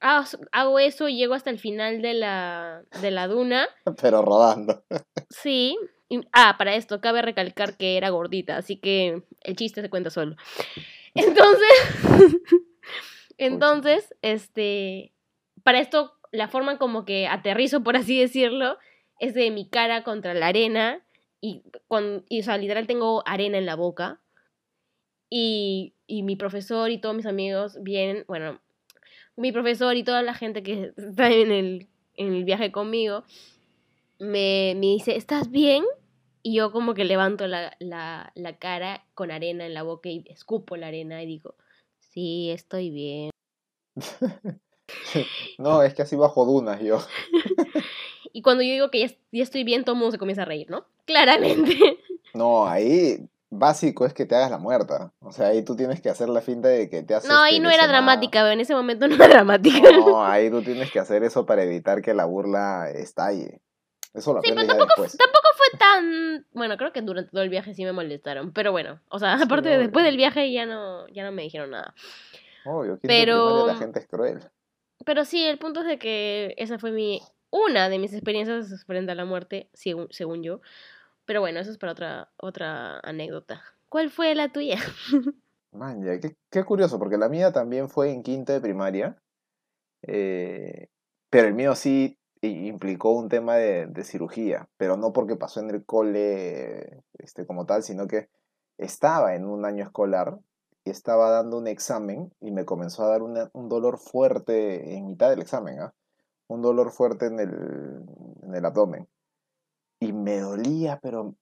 ha- hago eso y llego hasta el final de la, de la duna. Pero rodando. Sí. Y- ah, para esto cabe recalcar que era gordita, así que el chiste se cuenta solo. Entonces, entonces, este, para esto la forma como que aterrizo, por así decirlo, es de mi cara contra la arena y, con, y o sea, literal tengo arena en la boca. Y, y mi profesor y todos mis amigos vienen, bueno, mi profesor y toda la gente que está en el, en el viaje conmigo, me, me dice, ¿estás bien? Y yo como que levanto la, la, la cara con arena en la boca y escupo la arena y digo, sí, estoy bien. No, es que así bajo dunas yo. Y cuando yo digo que ya, ya estoy bien, todo el mundo se comienza a reír, ¿no? Claramente. No, ahí básico es que te hagas la muerta. O sea, ahí tú tienes que hacer la finta de que te haces. No, ahí no era dramática, pero en ese momento no era dramática. No, ahí tú tienes que hacer eso para evitar que la burla estalle. Eso lo Sí, pero después. Tampoco fue tan... Bueno, creo que durante todo el viaje sí me molestaron, pero bueno, o sea, aparte de obvio. después del viaje ya no, ya no me dijeron nada. Obvio, Pero- la gente es cruel. Pero sí, el punto es de que esa fue mi una de mis experiencias frente a la muerte, según, según yo. Pero bueno, eso es para otra, otra anécdota. ¿Cuál fue la tuya? Man, ya, qué, qué curioso, porque la mía también fue en quinto de primaria. eh, pero el mío sí implicó un tema de, de cirugía, pero no porque pasó en el cole este, como tal, sino que estaba en un año escolar y estaba dando un examen y me comenzó a dar una- un dolor fuerte en mitad del examen, ¿ah? Un dolor fuerte en el, en el abdomen. Y me dolía, pero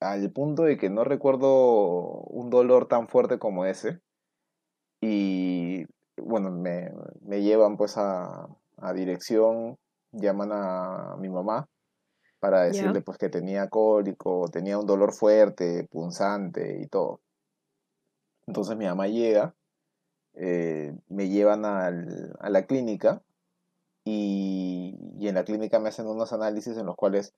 al punto de que no recuerdo un dolor tan fuerte como ese. Y bueno, me, me llevan pues a, a dirección, llaman a mi mamá para decirle pues que tenía cólico, tenía un dolor fuerte, punzante y todo. Entonces mi mamá llega, eh, me llevan al- a la clínica y, y en la clínica me hacen unos análisis en los cuales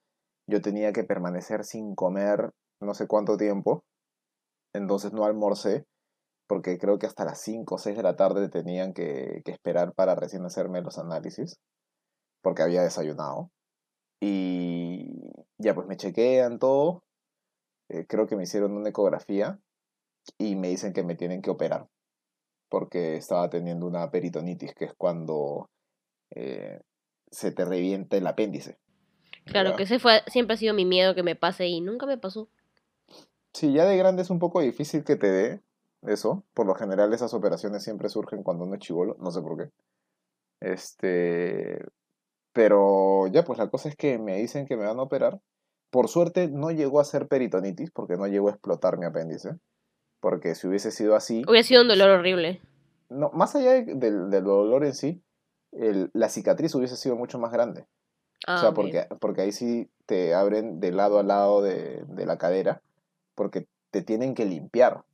yo tenía que permanecer sin comer no sé cuánto tiempo. Entonces no almorcé porque creo que hasta las 5 o 6 de la tarde tenían que, que esperar para recién hacerme los análisis porque había desayunado. Y ya pues me chequean todo. eh, creo que me hicieron una ecografía y me dicen que me tienen que operar porque estaba teniendo una peritonitis, que es cuando eh, se te revienta el apéndice. Claro, Ya. que ese fue, siempre ha sido mi miedo que me pase y nunca me pasó. Sí, ya de grande es un poco difícil que te dé eso. Por lo general esas operaciones siempre surgen cuando uno es chivolo, no sé por qué. Este, pero ya pues la cosa es que me dicen que me van a operar. Por suerte no llegó a ser peritonitis porque no llegó a explotar mi apéndice. Porque si hubiese sido así, Hubiera sido un dolor horrible. no, más allá de- del, del dolor en sí, el- la cicatriz hubiese sido mucho más grande. Ah, O sea, porque, porque ahí sí te abren de lado a lado de, de la cadera, porque te tienen que limpiar.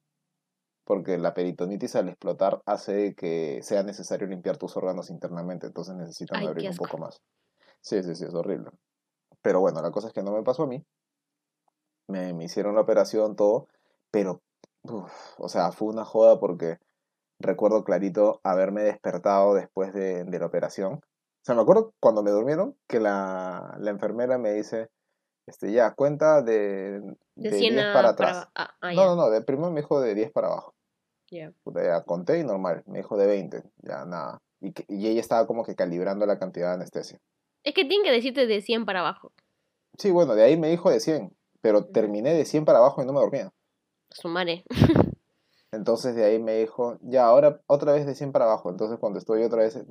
Porque la peritonitis al explotar hace que sea necesario limpiar tus órganos internamente, entonces necesitan Ay, abrir un poco más. Sí, sí, sí, es horrible. Pero bueno, la cosa es que no me pasó a mí. Me, me hicieron la operación, todo, pero, uf, o sea, fue una joda porque recuerdo clarito haberme despertado después de, de la operación. O sea, me acuerdo cuando me durmieron que la, la enfermera me dice, este, ya, cuenta de, De de 100 10 a- para atrás. ah, ah, no, no, no, de primero me dijo de 10 para abajo. ya. Puta, ya conté y normal, me dijo de 20, ya nada. Y, que- y ella estaba como que calibrando la cantidad de anestesia. Es que tienen que decirte de 100 para abajo. Sí, bueno, de ahí me dijo de 100, pero terminé de 100 para abajo y no me dormía. Sumare. Entonces de ahí me dijo, ya, ahora otra vez de 100 para abajo. Entonces cuando estoy otra vez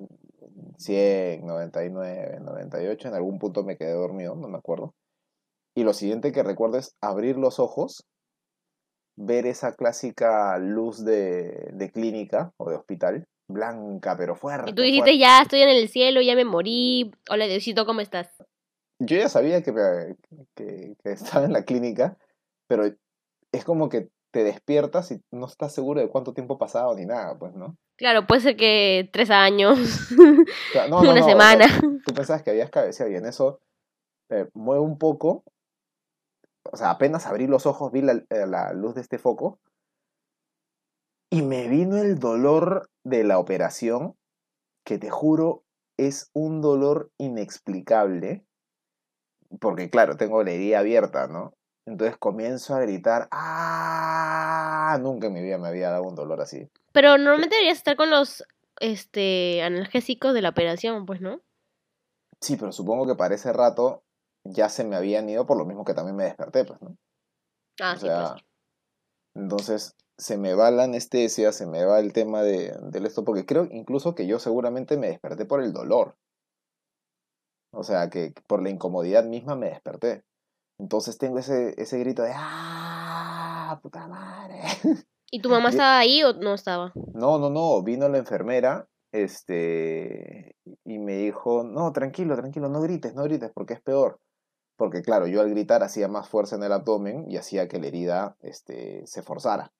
100, 99, 98, en algún punto me quedé dormido, no me acuerdo. Y lo siguiente que recuerdo es abrir los ojos, ver esa clásica luz de, de clínica o de hospital, blanca pero fuerte. Y tú dijiste, ya estoy en el cielo, ya me morí. Hola, Diosito, ¿cómo estás? Yo ya sabía que, me- que, que estaba en la clínica, pero es como que te despiertas y no estás seguro de cuánto tiempo ha pasado ni nada, pues, ¿no? Claro, puede ser que tres años, O sea, no, no, una no, semana. tú pensabas que habías cabeceado y en eso eh, mueve un poco, o sea, apenas abrí los ojos, vi la, eh, la luz de este foco y me vino el dolor de la operación, que te juro es un dolor inexplicable, porque claro, tengo la herida abierta, ¿no? Entonces comienzo a gritar, ¡ah! Nunca en mi vida me había dado un dolor así. Pero normalmente deberías estar con los este analgésicos de la operación, pues, ¿no? Sí, pero supongo que para ese rato ya se me habían ido por lo mismo que también me desperté, pues, ¿no? Ah, o sí, puede sea, entonces se me va la anestesia, se me va el tema de, del esto, porque creo incluso que yo seguramente me desperté por el dolor. O sea, que por la incomodidad misma me desperté. Entonces tengo ese, ese grito de ¡Ah! ¡Puta madre! ¿Y tu mamá estaba ahí o no estaba? No, no, no, vino la enfermera, este, y me dijo, no, tranquilo, tranquilo, no grites, no grites, porque es peor. Porque claro, yo al gritar hacía más fuerza en el abdomen y hacía que la herida, este, se forzara.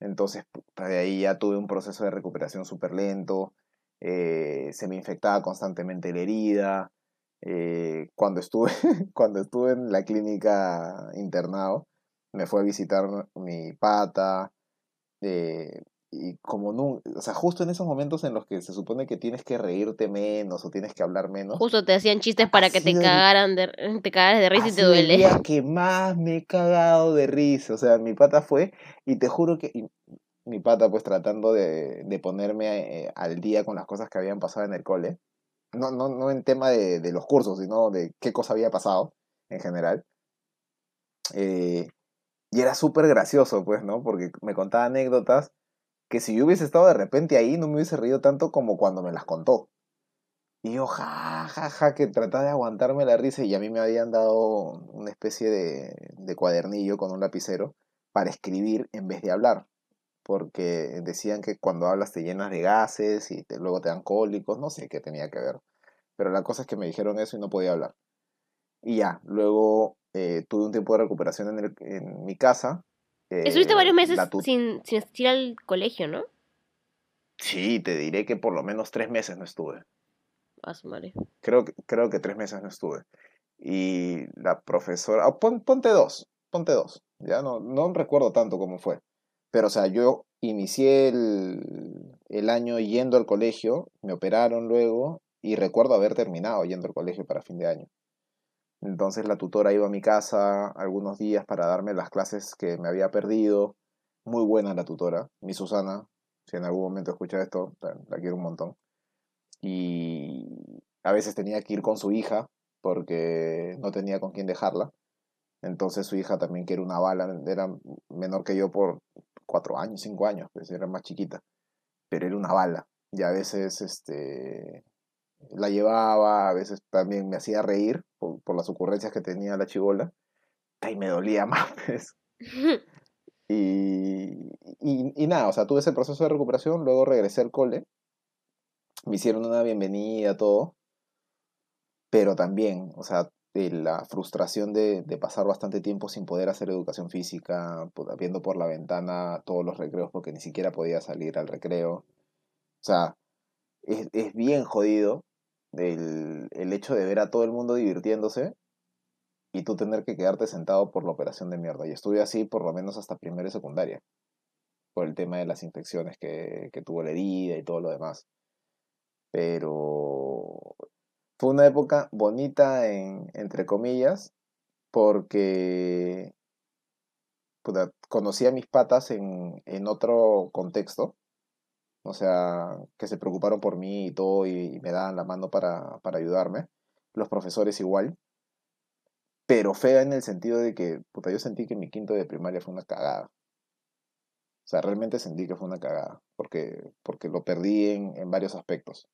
Entonces, de ahí ya tuve un proceso de recuperación súper lento, eh, se me infectaba constantemente la herida. Eh, cuando, estuve, cuando estuve en la clínica internado, me fue a visitar mi pata, eh, y como no, o sea, justo en esos momentos en los que se supone que tienes que reírte menos o tienes que hablar menos, Justo te hacían chistes para que te cagaran de, te cagaras de risa y te sido el duele. día que más me he cagado de risa. O sea, mi pata fue, y te juro que y mi pata, pues tratando de, de ponerme eh, al día con las cosas que habían pasado en el cole. No, no, no en tema de, de los cursos, sino de qué cosa había pasado en general. Eh, y era súper gracioso, pues, ¿no? Porque me contaba anécdotas que si yo hubiese estado de repente ahí, no me hubiese reído tanto como cuando me las contó. Y yo, ja, ja, ja, que trataba de aguantarme la risa y a mí me habían dado una especie de, de cuadernillo con un lapicero para escribir en vez de hablar. Porque decían que cuando hablas te llenas de gases y te- luego te dan cólicos, no sé qué tenía que ver. Pero la cosa es que me dijeron eso y no podía hablar. Y ya, luego eh, tuve un tiempo de recuperación en, el- en mi casa. Estuviste eh, varios meses la tut- sin, sin asistir al colegio, ¿no? Sí, te diré que por lo menos tres meses no estuve. A su madre. Creo, creo que tres meses no estuve. Y la profesora, ah, pon- ponte dos, ponte dos. Ya no, no recuerdo tanto cómo fue. Pero, o sea, yo inicié el, el año yendo al colegio, me operaron luego y recuerdo haber terminado yendo al colegio para fin de año. Entonces la tutora iba a mi casa algunos días para darme las clases que me había perdido. Muy buena la tutora, mi Susana. Si en algún momento escucha esto, la, quiero un montón. Y a veces tenía que ir con su hija porque no tenía con quién dejarla. Entonces su hija también, que una bala, era menor que yo por cuatro años, cinco años, pues era más chiquita, pero era una bala. Y a veces este, la llevaba, a veces también me hacía reír por, por las ocurrencias que tenía la chivola, y me dolía más, pues. Y, y, y, nada, o sea, tuve ese proceso de recuperación, luego regresé al cole, me hicieron una bienvenida, todo, pero también, o sea, la frustración de, de, pasar bastante tiempo sin poder hacer educación física, viendo por la ventana todos los recreos porque ni siquiera podía salir al recreo. O sea, es, es bien jodido el, el hecho de ver a todo el mundo divirtiéndose y tú tener que quedarte sentado por la operación de mierda. Y estuve así por lo menos hasta primero y secundaria, por el tema de las infecciones que, que tuvo la herida y todo lo demás. Pero fue una época bonita, en, entre comillas, porque conocí a mis patas en, otro contexto. O sea, que se preocuparon por mí y todo y, me daban la mano para, ayudarme. Los profesores igual pero fea en el sentido de que, puta, yo sentí que mi quinto de primaria fue una cagada. O sea, realmente sentí que fue una cagada, porque, porque lo perdí en varios aspectos.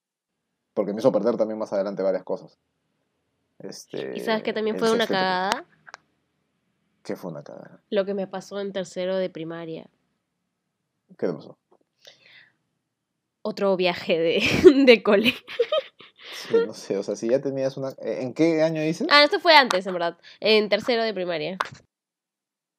Porque me hizo perder también más adelante varias cosas. Este, ¿Y sabes que también fue una cagada? ¿Qué fue una cagada? Lo que me pasó en tercero de primaria. ¿Qué te pasó? Otro viaje de, de cole. no sé, o sea, si ya tenías una... ¿En qué año dices? Ah, esto fue antes, en verdad, en tercero de primaria.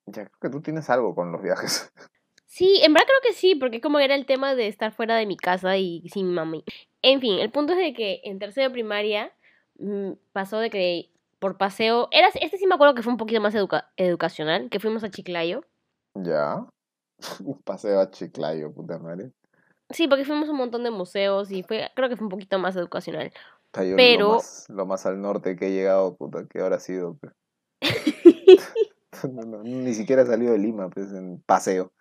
Ya, creo que tú tienes algo con los viajes. Sí, en verdad creo que sí, porque como era el tema de estar fuera de mi casa y sin mami. En fin, el punto es de que en tercero de primaria mmm, pasó de que por paseo, era, este sí me acuerdo que fue un poquito más educa educacional, que fuimos a Chiclayo. Ya, un paseo a Chiclayo, puta madre. Sí, porque fuimos a un montón de museos y fue, creo que fue un poquito más educacional. Pero... Lo más, lo más, al norte que he llegado, puta, que ahora ha sido. no, no, ni siquiera he salido de Lima, pues, en paseo.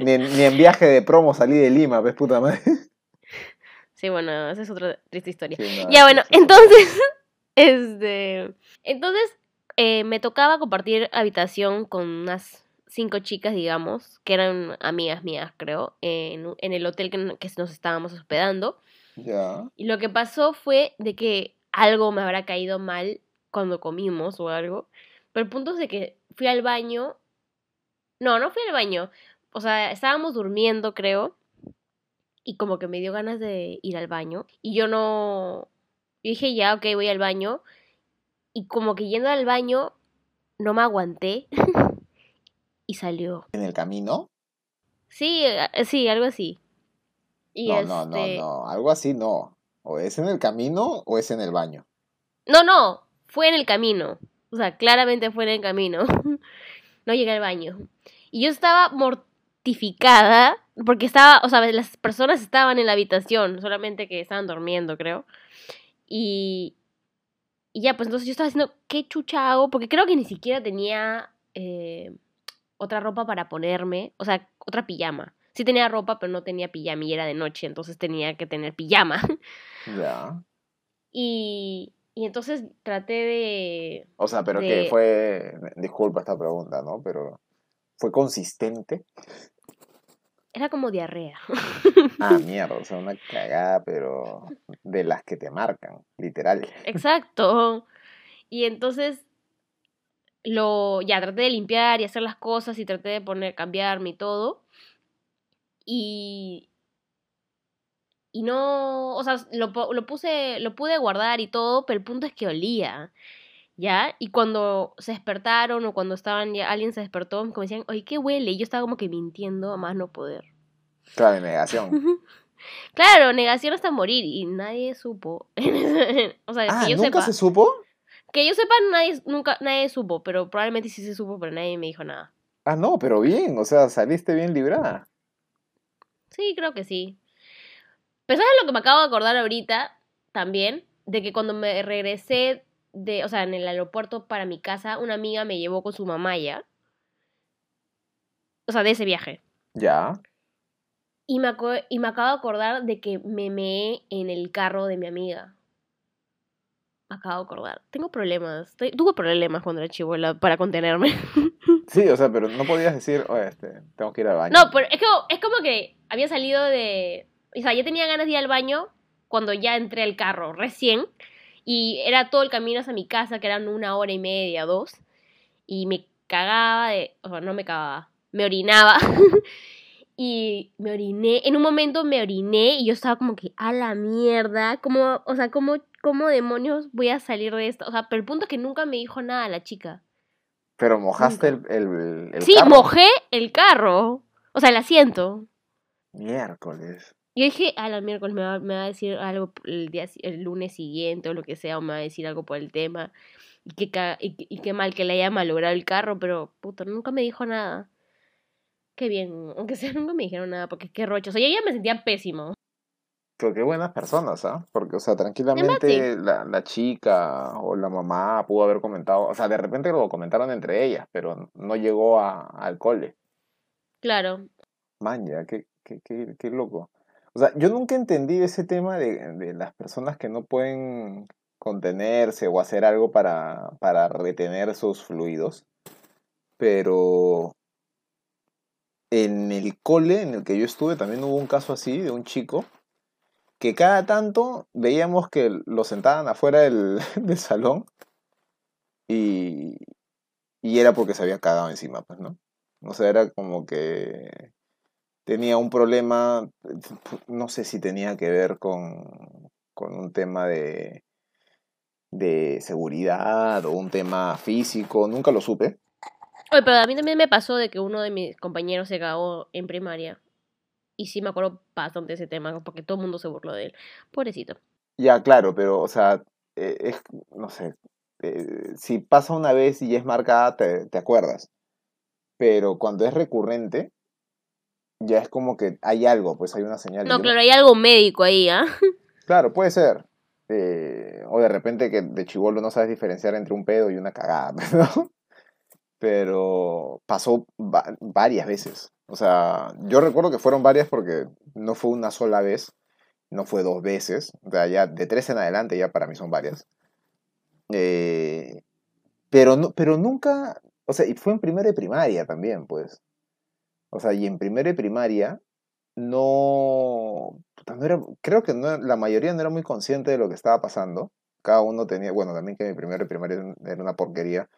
Ni en, ni en viaje de promo salí de Lima, pues, puta madre. Sí, bueno, esa es otra triste historia. Sí, no, ya, bueno, entonces, este, entonces eh, me tocaba compartir habitación con unas cinco chicas, digamos, que eran amigas mías, creo, en, en el hotel que, que, nos estábamos hospedando. Ya. Y lo que pasó fue de que algo me habrá caído mal cuando comimos o algo. Pero el punto es de que fui al baño. No, no fui al baño. O sea, estábamos durmiendo, creo. Y como que me dio ganas de ir al baño. Y yo no. Yo dije, ya, ok, voy al baño. Y como que yendo al baño, no me aguanté. y salió. ¿En el camino? Sí, eh, sí, algo así. Y no, este... no, no, no, algo así no. O es en el camino o es en el baño. No, no, fue en el camino. O sea, claramente fue en el camino. no llegué al baño. Y yo estaba mortificada porque estaba, o sea, las personas estaban en la habitación, solamente que estaban durmiendo, creo. Y, y ya, pues entonces yo estaba haciendo, ¿qué chucha hago? Porque creo que ni siquiera tenía eh, otra ropa para ponerme, o sea, otra pijama. Sí tenía ropa, pero no tenía pijama y era de noche, entonces tenía que tener pijama. Ya. Y, y entonces traté de... O sea, pero de... que fue, disculpa esta pregunta, ¿no? Pero fue consistente. Era como diarrea. Ah, mierda, o sea, una cagada, pero de las que te marcan, literal. Exacto. Y entonces lo ya traté de limpiar y hacer las cosas y traté de poner cambiarme y todo y y no, o sea, lo, lo puse, lo pude guardar y todo, pero el punto es que olía, ¿ya? Y cuando se despertaron o cuando estaban ya, alguien se despertó, como decían, oye, ¿qué huele? Y yo estaba como que mintiendo a más no poder. Claro, negación. claro, negación hasta morir y nadie supo. o sea, ah, que yo ¿nunca sepa, se supo? Que yo sepa, nadie, nunca, nadie supo, pero probablemente sí se supo, pero nadie me dijo nada. Ah, no, pero bien, o sea, saliste bien librada. Sí, creo que sí. Pero ¿sabes lo que me acabo de acordar ahorita también? De que cuando me regresé de, o sea, en el aeropuerto para mi casa, una amiga me llevó con su mamá ya. O sea, de ese viaje. Ya. Y me, y me acabo de acordar de que me meé en el carro de mi amiga. Me acabo de acordar. Tengo problemas. Estoy- Tuve problemas cuando era chivola para contenerme. Sí, o sea, pero no podías decir, oye, este, tengo que ir al baño. No, pero es como, es como que había salido de... O sea, ya tenía ganas de ir al baño cuando ya entré al carro, recién. Y era todo el camino hacia mi casa, que eran una hora y media, dos. Y me cagaba de... O sea, no me cagaba. Me orinaba. y me oriné. En un momento me oriné y yo estaba como que, a la mierda. Como, o sea, ¿cómo, ¿cómo demonios voy a salir de esto? O sea, pero el punto es que nunca me dijo nada la chica. Pero mojaste el, el, el sí, carro. mojé el carro. O sea, el asiento. Miércoles. Yo dije, a la miércoles me va, me va a decir algo el, día, el lunes siguiente o lo que sea, o me va a decir algo por el tema. Y qué, ca- y, y qué mal que le haya malogrado el carro, pero puta, nunca me dijo nada. Qué bien, aunque sea, nunca me dijeron nada, porque qué rocho. O sea, yo ya me sentía pésimo. Pero qué buenas personas, ¿ah? Porque, o sea, tranquilamente la, la chica o la mamá pudo haber comentado, o sea, de repente lo comentaron entre ellas, pero no llegó a, al cole. Claro. Man, ya, qué, qué, qué, qué loco. O sea, yo nunca entendí ese tema de, de las personas que no pueden contenerse o hacer algo para, para retener sus fluidos. Pero en el cole en el que yo estuve también hubo un caso así de un chico que cada tanto veíamos que lo sentaban afuera del, del salón y, y era porque se había cagado encima, pues, ¿no? O sea, era como que tenía un problema, no sé si tenía que ver con, con un tema de, de seguridad o un tema físico, nunca lo supe. Oye, pero a mí también me pasó de que uno de mis compañeros se cagó en primaria. Y sí me acuerdo bastante de ese tema, porque todo el mundo se burló de él. Pobrecito. Ya, claro, pero, o sea, eh, es, no sé, eh, si pasa una vez y es marcada, te, te acuerdas. Pero cuando es recurrente, ya es como que hay algo, pues hay una señal. No, claro, hay algo médico ahí, ¿ah? Claro, puede ser. Eh, o de repente que de chivolo no sabes diferenciar entre un pedo y una cagada, ¿no? Pero pasó va- varias veces. O sea, yo recuerdo que fueron varias porque no fue una sola vez, no fue dos veces. O sea, ya de tres en adelante ya para mí son varias. Eh, pero, no, pero nunca, o sea, y fue en primera de primaria también, pues. O sea, y en primera de primaria no, no era, creo que no, la mayoría no era muy consciente de lo que estaba pasando. Cada uno tenía, bueno, también que mi primera de primaria era una porquería,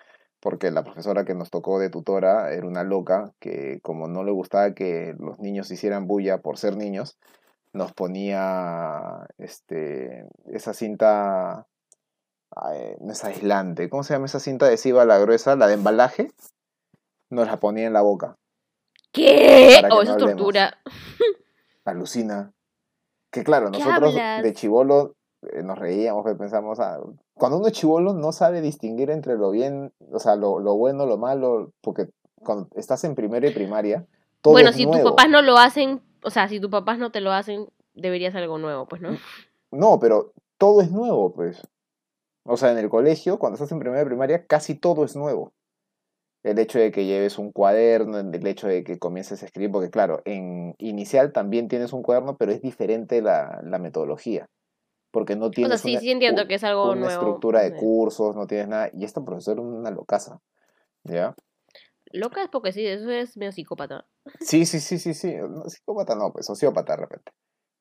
porque la profesora que nos tocó de tutora era una loca que como no le gustaba que los niños hicieran bulla por ser niños, nos ponía este, esa cinta, ay, no es aislante, ¿cómo se llama esa cinta adhesiva, la gruesa, la de embalaje? Nos la ponía en la boca. ¿Qué? Oh, no eso es tortura. alucina. Que claro, ¿Qué nosotros hablas? de chivolo eh, nos reíamos, pues, pensamos, ah, cuando uno es chivolo no sabe distinguir entre lo bien, o sea, lo, lo bueno, lo malo, porque cuando estás en primera y primaria, todo bueno, es si nuevo. tus papás no lo hacen, o sea, si tus papás no te lo hacen, deberías algo nuevo, pues, ¿no? No, pero todo es nuevo, pues. O sea, en el colegio, cuando estás en primera y primaria, casi todo es nuevo. El hecho de que lleves un cuaderno, el hecho de que comiences a escribir, porque claro, en inicial también tienes un cuaderno, pero es diferente la, la metodología. Porque no O sea, tienes sí, una- sí entiendo u- que es algo una nuevo. estructura de Sí. cursos, no tienes nada. Y esta profesora es una locaza. ¿Ya? Loca es porque sí, eso es medio psicópata. Sí, sí, sí, sí, sí. No, psicópata no, pues sociópata de repente.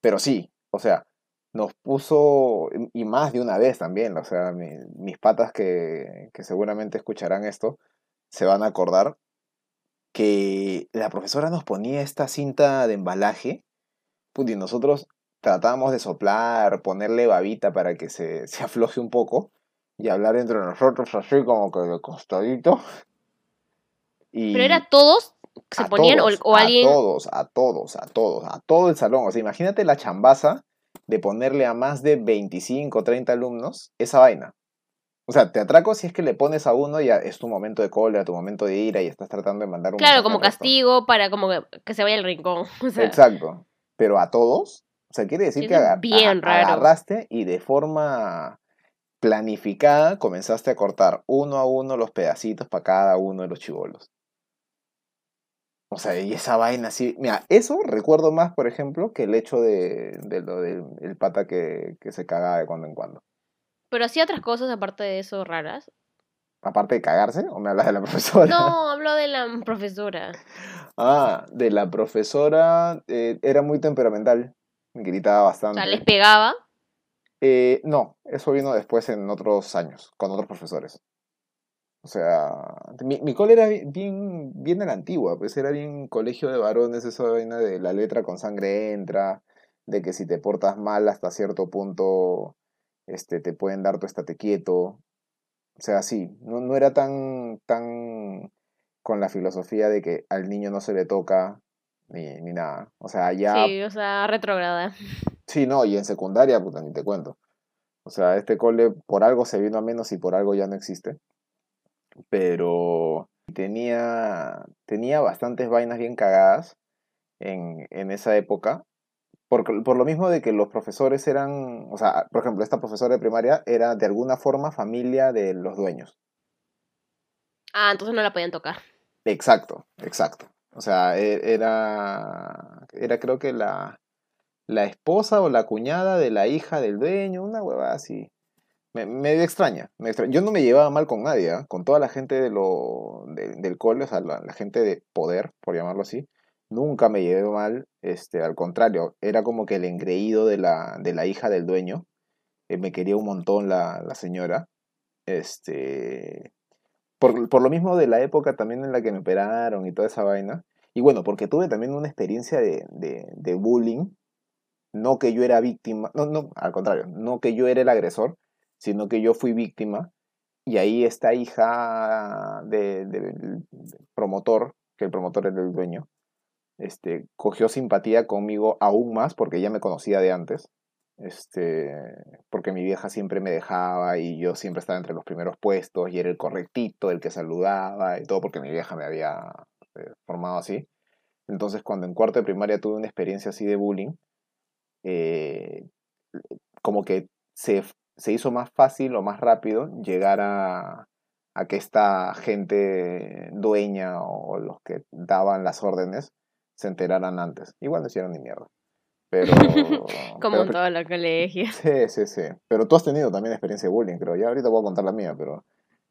Pero sí, o sea, nos puso, y más de una vez también, o sea, mi- mis patas que, que seguramente escucharán esto, se van a acordar que la profesora nos ponía esta cinta de embalaje, put, y nosotros tratábamos de soplar, ponerle babita para que se, se afloje un poco, y hablar entre nosotros así como que de costadito. Y Pero era todos se a ponían o- todos, o, alguien... A todos, a todos, a todos, a todo el salón. O sea, imagínate la chambaza de ponerle a más de 25, 30 alumnos esa vaina. O sea, te atraco si es que le pones a uno y es tu momento de cólera, tu momento de ira y estás tratando de mandar un Claro, como castigo para como que, se vaya al rincón. O sea, Exacto. Pero a todos, o sea, quiere decir que eso es aga- bien a- raro. agarraste y de forma planificada comenzaste a cortar uno a uno los pedacitos para cada uno de los chivolos. O sea, y esa vaina así. Mira, eso recuerdo más, por ejemplo, que el hecho de, de lo del el pata que, que se cagaba de cuando en cuando. Pero hacía otras cosas aparte de eso raras. Aparte de cagarse, ¿o me hablas de la profesora? No, hablo de la profesora. Ah, de la profesora eh, era muy temperamental, gritaba O bastante. sea, les pegaba. Eh, no, eso vino después en otros años, con otros profesores. O sea, mi, mi cole era bi- bien, bien de la antigua, pues era bien colegio de varones, esa vaina de la letra con sangre entra, de que si te portas mal hasta cierto punto, este, te pueden dar tu estate quieto. O sea, sí, no, no era tan, tan con la filosofía de que al niño no se le toca ni, ni nada. O sea, ya Sí, o sea, retrógrada. Sí, no, y en secundaria, puta, ni te cuento. O sea, este cole por algo se vino a menos y por algo ya no existe. Pero tenía, tenía bastantes vainas bien cagadas en, en esa época. Por, por lo mismo de que los profesores eran, o sea, por ejemplo, esta profesora de primaria era de alguna forma familia de los dueños. Ah, entonces no la podían tocar. Exacto, exacto. O sea, e- era, era creo que la, la esposa o la cuñada de la hija del dueño, una huevada así. Me, medio extraña, me extra- Yo no me llevaba mal con nadie, ¿ah? Con toda la gente de lo, de- del cole, o sea, la, la gente de poder, por llamarlo así. Nunca me llevé mal, este, al contrario, era como que el engreído de la, de la hija del dueño. eh, me quería un montón la, la señora. Este, por, por lo mismo de la época también en la que me operaron y toda esa vaina. Y bueno, porque tuve también una experiencia de, de, de bullying. No que yo era víctima, no, no, al contrario, no que yo era el agresor, sino que yo fui víctima. Y ahí esta hija de- de- del promotor, que el promotor era el dueño, este, cogió simpatía conmigo aún más porque ya me conocía de antes. Este, porque mi vieja siempre me dejaba y yo siempre estaba entre los primeros puestos y era el correctito, el que saludaba y todo porque mi vieja me había eh, formado así. Entonces, cuando en cuarto de primaria tuve una experiencia así de bullying, eh, como que se, se hizo más fácil o más rápido llegar a, a que esta gente dueña o los que daban las órdenes se enteraran antes. Igual no hicieron ni mierda. Pero, Como pero- en todos los colegios. Sí, sí, sí. Pero tú has tenido también experiencia de bullying, creo. Ya ahorita voy a contar la mía, pero...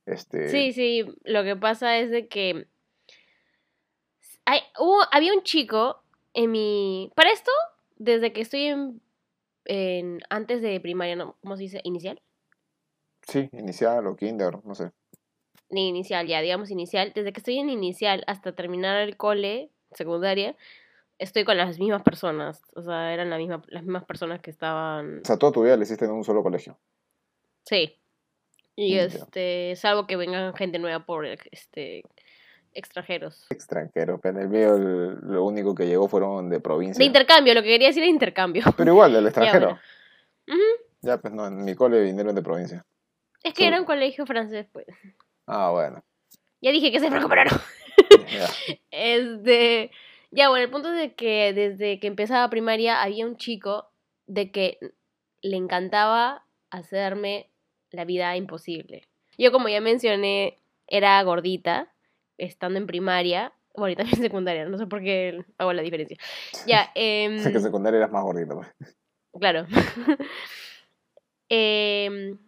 Este... Sí, sí, lo que pasa es de que hay, hubo, había un chico en mi... Para esto, desde que estoy en, en antes de primaria, ¿no? ¿cómo se dice? Inicial. Sí, inicial o kinder, no sé. Ni inicial, ya, digamos inicial. Desde que estoy en inicial hasta terminar el cole, secundaria, estoy con las mismas personas. O sea, eran la misma, las mismas personas que estaban... O sea, toda tu vida lo hiciste en un solo colegio. Sí. Y Ya. este, salvo que vengan gente nueva por este extranjeros. Extranjero, pero en el mío el- lo único que llegó fueron de provincia. De intercambio, lo que quería decir es intercambio. Pero igual, del extranjero. bueno. Ya, pues no, en mi cole vinieron de provincia. Es que era un colegio francés, pues. Ah, bueno. Ya dije que se recuperaron. Ya. Este, ya, bueno, el punto es de que desde que empezaba primaria había un chico de que le encantaba hacerme la vida imposible. Yo, como ya mencioné, era gordita, estando en primaria, bueno, y también secundaria, no sé por qué hago la diferencia. Ya, em, Sé que secundaria eras más gordito. pues. Claro. Em,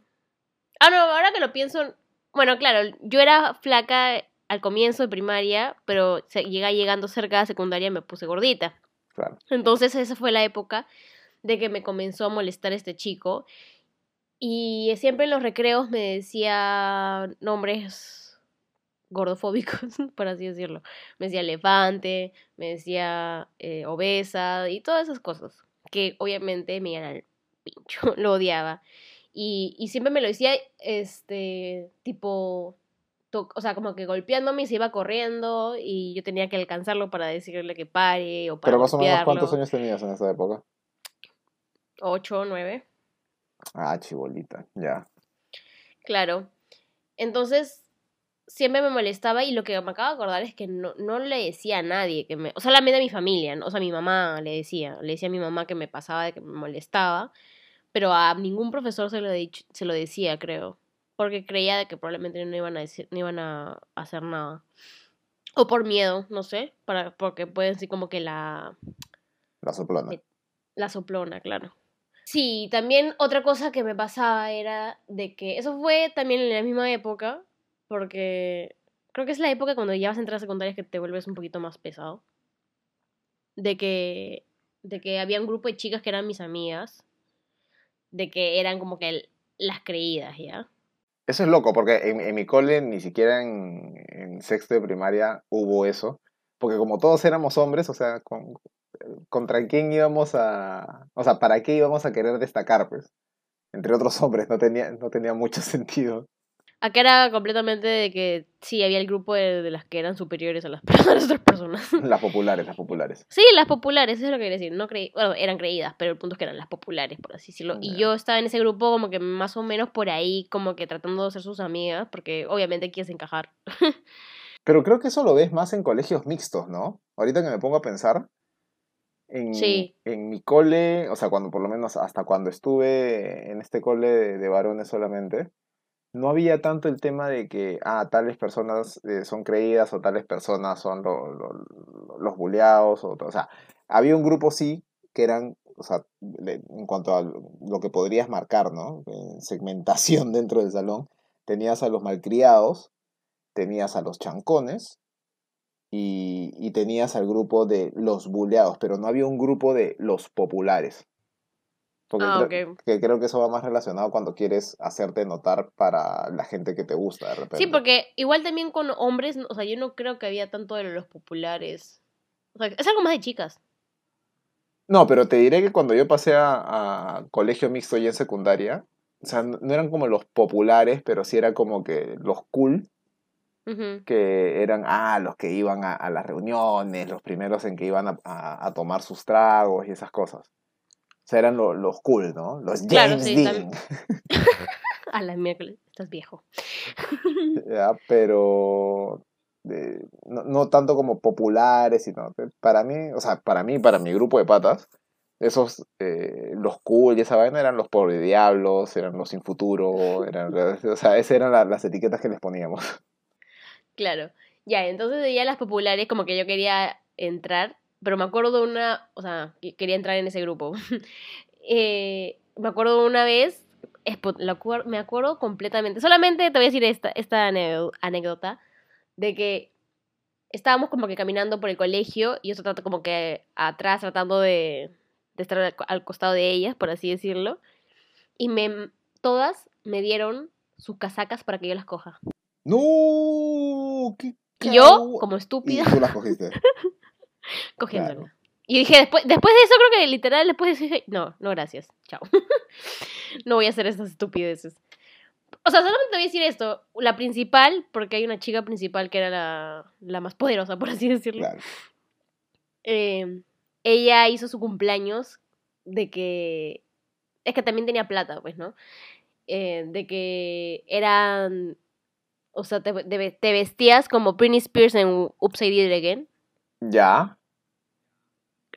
ah, no, ahora que lo pienso. Bueno, claro, yo era flaca al comienzo de primaria, pero llega llegando cerca de secundaria me puse gordita. Claro. Entonces esa fue la época de que me comenzó a molestar este chico. Y siempre en los recreos me decía nombres gordofóbicos, por así decirlo. Me decía elefante, me decía eh, obesa y todas esas cosas. Que obviamente me iban al pincho, lo odiaba. Y, y siempre me lo decía, este, tipo, o sea, como que golpeándome y se iba corriendo y yo tenía que alcanzarlo para decirle que pare o para Pero más o menos. ¿cuántos años tenías en esa época? Ocho, nueve. Ah, chibolita, ya. Claro. Entonces, siempre me molestaba y lo que me acabo de acordar es que no, no le decía a nadie que me... O solamente a mi familia, ¿no? o sea, a mi mamá le decía. Le decía a mi mamá que me pasaba de que me molestaba, pero a ningún profesor se lo, se lo decía, creo. Porque creía de que probablemente no iban a, decir, no iban a hacer nada. O por miedo, no sé, para, porque pueden ser como que la, La soplona. Sí. la soplona, claro. Sí, también otra cosa que me pasaba era de que eso fue también en la misma época, porque creo que es la época cuando ya vas a entrar a secundaria que te vuelves un poquito más pesado. De que, de que había un grupo de chicas que eran mis amigas, de que eran como que las creídas, ¿ya? Eso es loco, porque en, en mi cole ni siquiera en, sexto de primaria hubo eso. Porque como todos éramos hombres, o sea, con- ¿contra quién íbamos a... O sea, ¿para qué íbamos a querer destacar, pues? Entre otros hombres, no tenía, no tenía mucho sentido. Acá era completamente de que sí, había el grupo de, de las que eran superiores a las, a las otras personas. Las populares, las populares. Sí, las populares, eso es lo que quería decir. No creí, bueno, eran creídas, pero el punto es que eran las populares, por así decirlo. Y yo estaba en ese grupo como que más o menos por ahí, como que tratando de ser sus amigas, porque obviamente quieres encajar. Pero creo que eso lo ves más en colegios mixtos, ¿no? Ahorita que me pongo a pensar, en, Sí. en mi cole, o sea, cuando por lo menos hasta cuando estuve en este cole de, de varones solamente, no había tanto el tema de que, ah, tales personas eh, son creídas o tales personas son lo- lo- los buleados, o, sea, había un grupo sí que eran, o sea, en cuanto a lo que podrías marcar, ¿no? En segmentación dentro del salón, tenías a los malcriados, tenías a los chancones y, y tenías al grupo de los buleados, pero no había un grupo de los populares. Porque Ah, creo, que creo que eso va más relacionado cuando quieres hacerte notar para la gente que te gusta de repente. Sí, porque igual también con hombres, o sea, yo no creo que había tanto de los populares. O sea, es algo más de chicas. No, pero te diré que cuando yo pasé a, a colegio mixto y en secundaria, o sea, no eran como los populares, pero sí era como que los cool, que eran, ah, los que iban a, a las reuniones, los primeros en que iban a, a- a tomar sus tragos y esas cosas. O sea, eran lo- los cool, ¿no? Los Claro, James sí, Dean. A la miércoles, estás viejo. ¿ya? Pero eh, no, no tanto como populares, sino para mí, o sea, para mí, para mi grupo de patas, esos, eh, los cool y esa vaina eran los pobre diablos, eran los sin futuro, eran, o sea, esas eran la- las etiquetas que les poníamos. Claro. Ya, entonces ya las populares, como que yo quería entrar, pero me acuerdo de una, o sea, que- quería entrar en ese grupo. Eh, me acuerdo de una vez, me acuerdo completamente, solamente te voy a decir esta, esta anécdo- anécdota, de que estábamos como que caminando por el colegio y yo estaba como que atrás tratando de, de estar al, al costado de ellas, por así decirlo, y me, todas me dieron sus casacas para que yo las coja. ¡No! ¡Qué Y yo, como Y estúpida, tú las cogiste. cogiéndola. Claro. Y dije, después, después de eso, creo que literal, después de eso dije, no, no, gracias, chao. no voy a hacer estas estupideces. O sea, solamente te voy a decir esto, la principal, porque hay una chica principal que era la, la más poderosa, por así decirlo. Claro. Eh, ella hizo su cumpleaños de que, es que también tenía plata, pues, ¿no? Eh, de que eran, o sea, te, te- te vestías como Britney Spears en Upside Down Again. ¿Ya?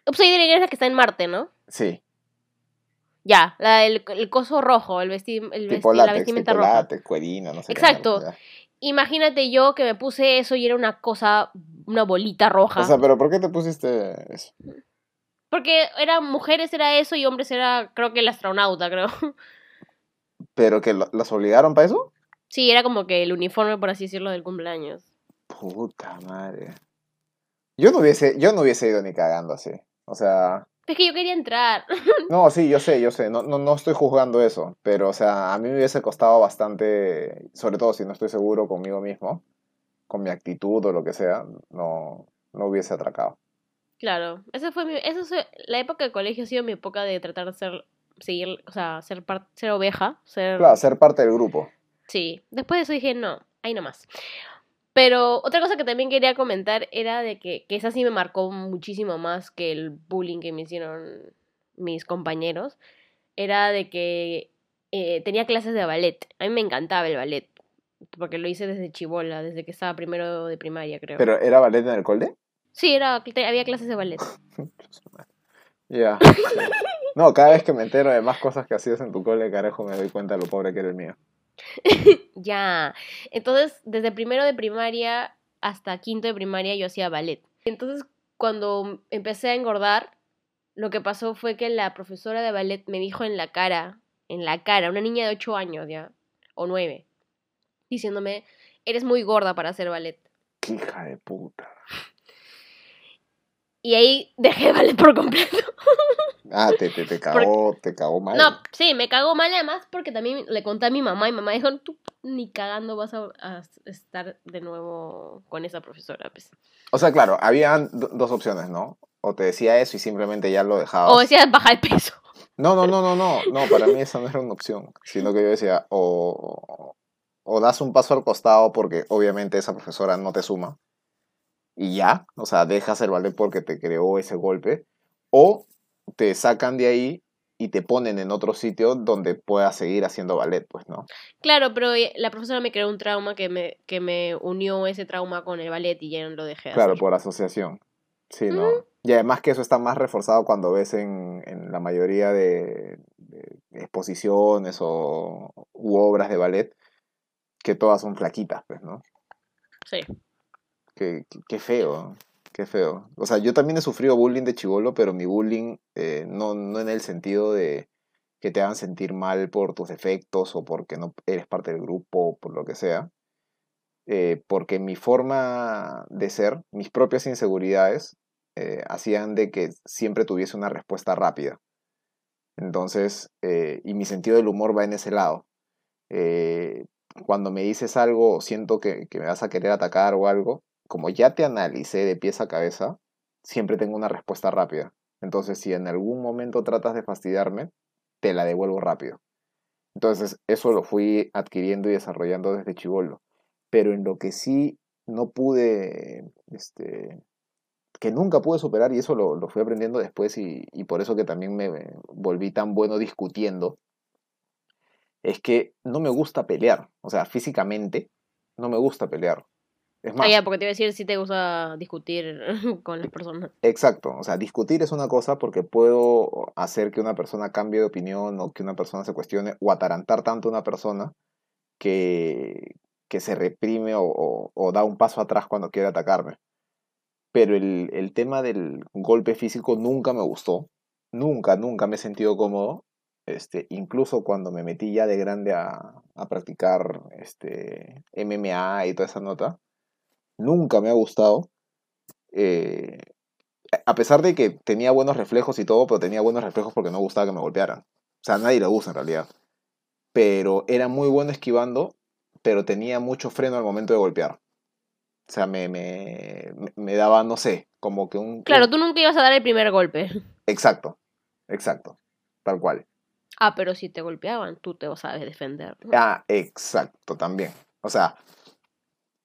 Upside Down Again es la que está en Marte, ¿no? Sí. Ya, la, el, el coso rojo, el, vesti, el Tipo vesti- la vestimenta tipo roja. látex, cuerina, no sé. Exacto. Imagínate yo que me puse eso y era una cosa, una bolita roja. O sea, pero ¿por qué te pusiste eso? Porque eran mujeres era eso y hombres era, creo que el astronauta, creo. ¿Pero que lo- las obligaron para eso? Sí, era como que el uniforme, por así decirlo, del cumpleaños. Puta madre. Yo no hubiese, yo no hubiese ido ni cagando así. O sea, Es que yo quería entrar. no, sí, yo sé, yo sé, no, no, no estoy juzgando eso, pero o sea, a mí me hubiese costado bastante, sobre todo si no estoy seguro conmigo mismo, con mi actitud o lo que sea, no, no hubiese atracado. Claro, esa fue mi, esa fue- la época de colegio ha sido mi época de tratar de ser, seguir, o sea, ser, par- ser oveja, ser... Claro, ser parte del grupo. Sí, después de eso dije, no, ahí nomás. Pero otra cosa que también quería comentar era de que, que esa sí me marcó muchísimo más que el bullying que me hicieron mis compañeros. Era de que eh, tenía clases de ballet. A mí me encantaba el ballet. Porque lo hice desde chivola, desde que estaba primero de primaria, creo. ¿Pero era ballet en el cole? Sí, era, había clases de ballet. Ya. No, cada vez que me entero de más cosas que hacías en tu cole, carajo, me doy cuenta de lo pobre que era el mío. Ya. Entonces, desde primero de primaria hasta quinto de primaria yo hacía ballet. Entonces, cuando empecé a engordar, lo que pasó fue que la profesora de ballet me dijo en la cara, en la cara, una niña de 8 años ya, o 9, diciéndome, eres muy gorda para hacer ballet. Hija de puta. Y ahí dejé ballet por completo. Ah, te, te, te cagó, te cagó mal. No, sí, me cagó mal además porque también le conté a mi mamá y mamá dijo, tú ni cagando vas a, a estar de nuevo con esa profesora. Pues. O sea, claro, había dos opciones, ¿no? O te decía eso y simplemente ya lo dejabas. O decía bajar de peso. No, no, no, no, no, no, para mí esa no era una opción, sino que yo decía, o, o das un paso al costado porque obviamente esa profesora no te suma y ya, o sea, dejas el ballet porque te creó ese golpe, o te sacan de ahí y te ponen en otro sitio donde puedas seguir haciendo ballet, pues, ¿no? Claro, pero eh, la profesora me creó un trauma que me, que me unió ese trauma con el ballet y ya no lo dejé. Claro, por asociación. Sí, ¿no? Y además que eso está más reforzado cuando ves en, en la mayoría de, exposiciones o u obras de ballet que todas son flaquitas, pues, ¿no? Sí. Qué, qué feo. Qué feo. O sea, yo también he sufrido bullying de chivolo, pero mi bullying eh, no, no en el sentido de que te hagan sentir mal por tus defectos o porque no eres parte del grupo o por lo que sea. Eh, porque mi forma de ser, mis propias inseguridades, eh, hacían de que siempre tuviese una respuesta rápida. Entonces, y mi sentido del humor va en ese lado. cuando me dices algo, siento que, que me vas a querer atacar o algo, como ya te analicé de pies a cabeza, siempre tengo una respuesta rápida. Entonces, si en algún momento tratas de fastidiarme, te la devuelvo rápido. Entonces, eso lo fui adquiriendo y desarrollando desde chivolo. Pero en lo que sí no pude, este, que nunca pude superar, y eso lo, fui aprendiendo después, y, y, por eso que también me volví tan bueno discutiendo, es que no me gusta pelear. O sea, físicamente, no me gusta pelear. Es más, ah, ya, porque te iba a decir si te gusta discutir con las personas. Exacto, o sea, discutir es una cosa porque puedo hacer que una persona cambie de opinión o que una persona se cuestione o atarantar tanto a una persona que, que se reprime o, o, da un paso atrás cuando quiere atacarme. Pero el, el tema del golpe físico nunca me gustó, nunca, nunca me he sentido cómodo este, incluso cuando me metí ya de grande a, a, practicar este, MMA y toda esa nota, nunca me ha gustado. Eh, a pesar de que tenía buenos reflejos y todo, pero tenía buenos reflejos porque no gustaba que me golpearan. O sea, a nadie le gusta en realidad. Pero era muy bueno esquivando, pero tenía mucho freno al momento de golpear. O sea, me, me, me daba, no sé, como que un... Claro, tú nunca ibas a dar el primer golpe. Exacto, exacto, tal cual. Ah, pero si te golpeaban, tú te sabes defender. Ah, exacto, también. O sea,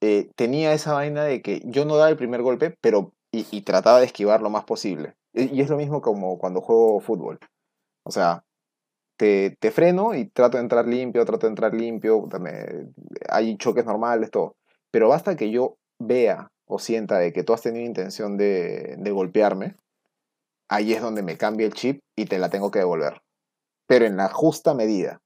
eh, tenía esa vaina de que yo no daba el primer golpe, pero y, trataba de esquivar lo más posible. Y, es lo mismo como cuando juego fútbol. O sea, te, te, freno y trato de entrar limpio, trato de entrar limpio, hay choques normales, todo. Pero basta que yo vea o sienta de que tú has tenido intención de, de golpearme, ahí es donde me cambia el chip y te la tengo que devolver. Pero en la justa medida.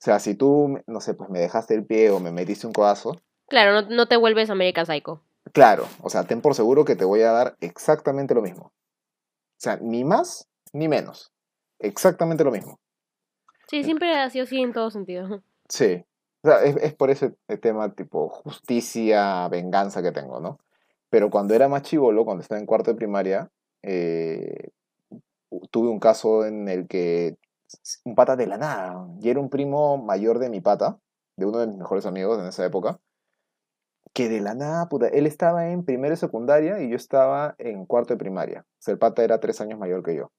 O sea, si tú, no sé, pues me dejaste el pie o me metiste un codazo, Claro, no, te vuelves American Psycho. Claro, o sea, ten por seguro que te voy a dar exactamente lo mismo. O sea, ni más ni menos. Exactamente lo mismo. Sí, siempre ha sido así en todo sentido. Sí. O sea, es, por ese tema tipo justicia, venganza que tengo, ¿no? Pero cuando era más chivolo, cuando estaba en cuarto de primaria, eh, tuve un caso en el que un pata de la nada, y era un primo mayor de mi pata, de uno de mis mejores amigos en esa época, que de la nada, puta, él estaba en primero de secundaria y yo estaba en cuarto de primaria. O el pata era tres años mayor que yo.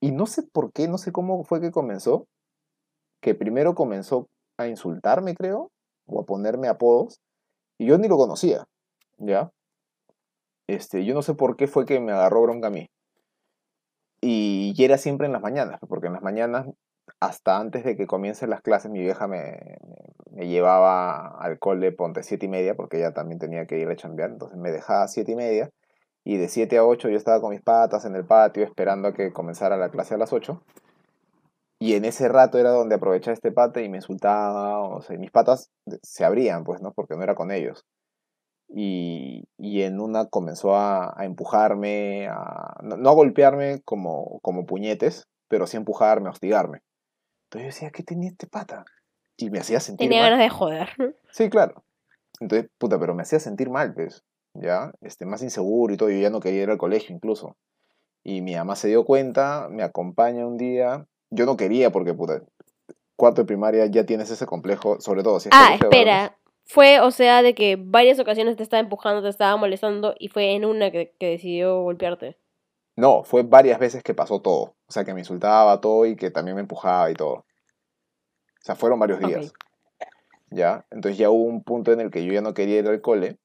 Y no sé por qué, no sé cómo fue que comenzó, que primero comenzó a insultarme, creo, o a ponerme apodos, y yo ni lo conocía, ¿ya? Este, yo no sé por qué fue que me agarró bronca a mí. Y, y era siempre en las mañanas, porque en las mañanas hasta antes de que comiencen las clases, mi vieja me, llevaba al cole, ponte siete y media, porque ella también tenía que ir a chambear, entonces me dejaba siete y media, y de 7 a 8 yo estaba con mis patas en el patio esperando a que comenzara la clase a las 8. Y en ese rato era donde aprovechaba este pate y me insultaba, o sea, mis patas se abrían, pues, ¿no? Porque no era con ellos. y, y en una comenzó a, empujarme, a, no, no a golpearme como, como puñetes, pero sí a empujarme, a hostigarme. Entonces yo decía, ¿qué tenía este pata? Y me hacía sentir Tenía mal. ganas de joder. Sí, claro. Entonces, puta, pero me hacía sentir mal, pues, ¿ya? Este, más inseguro y todo, yo ya no quería ir al colegio incluso. Y mi mamá se dio cuenta, me acompaña un día. Yo no quería porque, puta, cuarto de primaria ya tienes ese complejo, sobre todo si es Ah, espera. Fue, o sea, de que varias ocasiones te estaba empujando, te estaba molestando y fue en una que, que decidió golpearte. No, fue varias veces que pasó todo. O sea, que me insultaba todo y que también me empujaba y todo. O sea, fueron varios días. ¿Ya? Entonces ya hubo un punto en el que yo ya no quería ir al cole.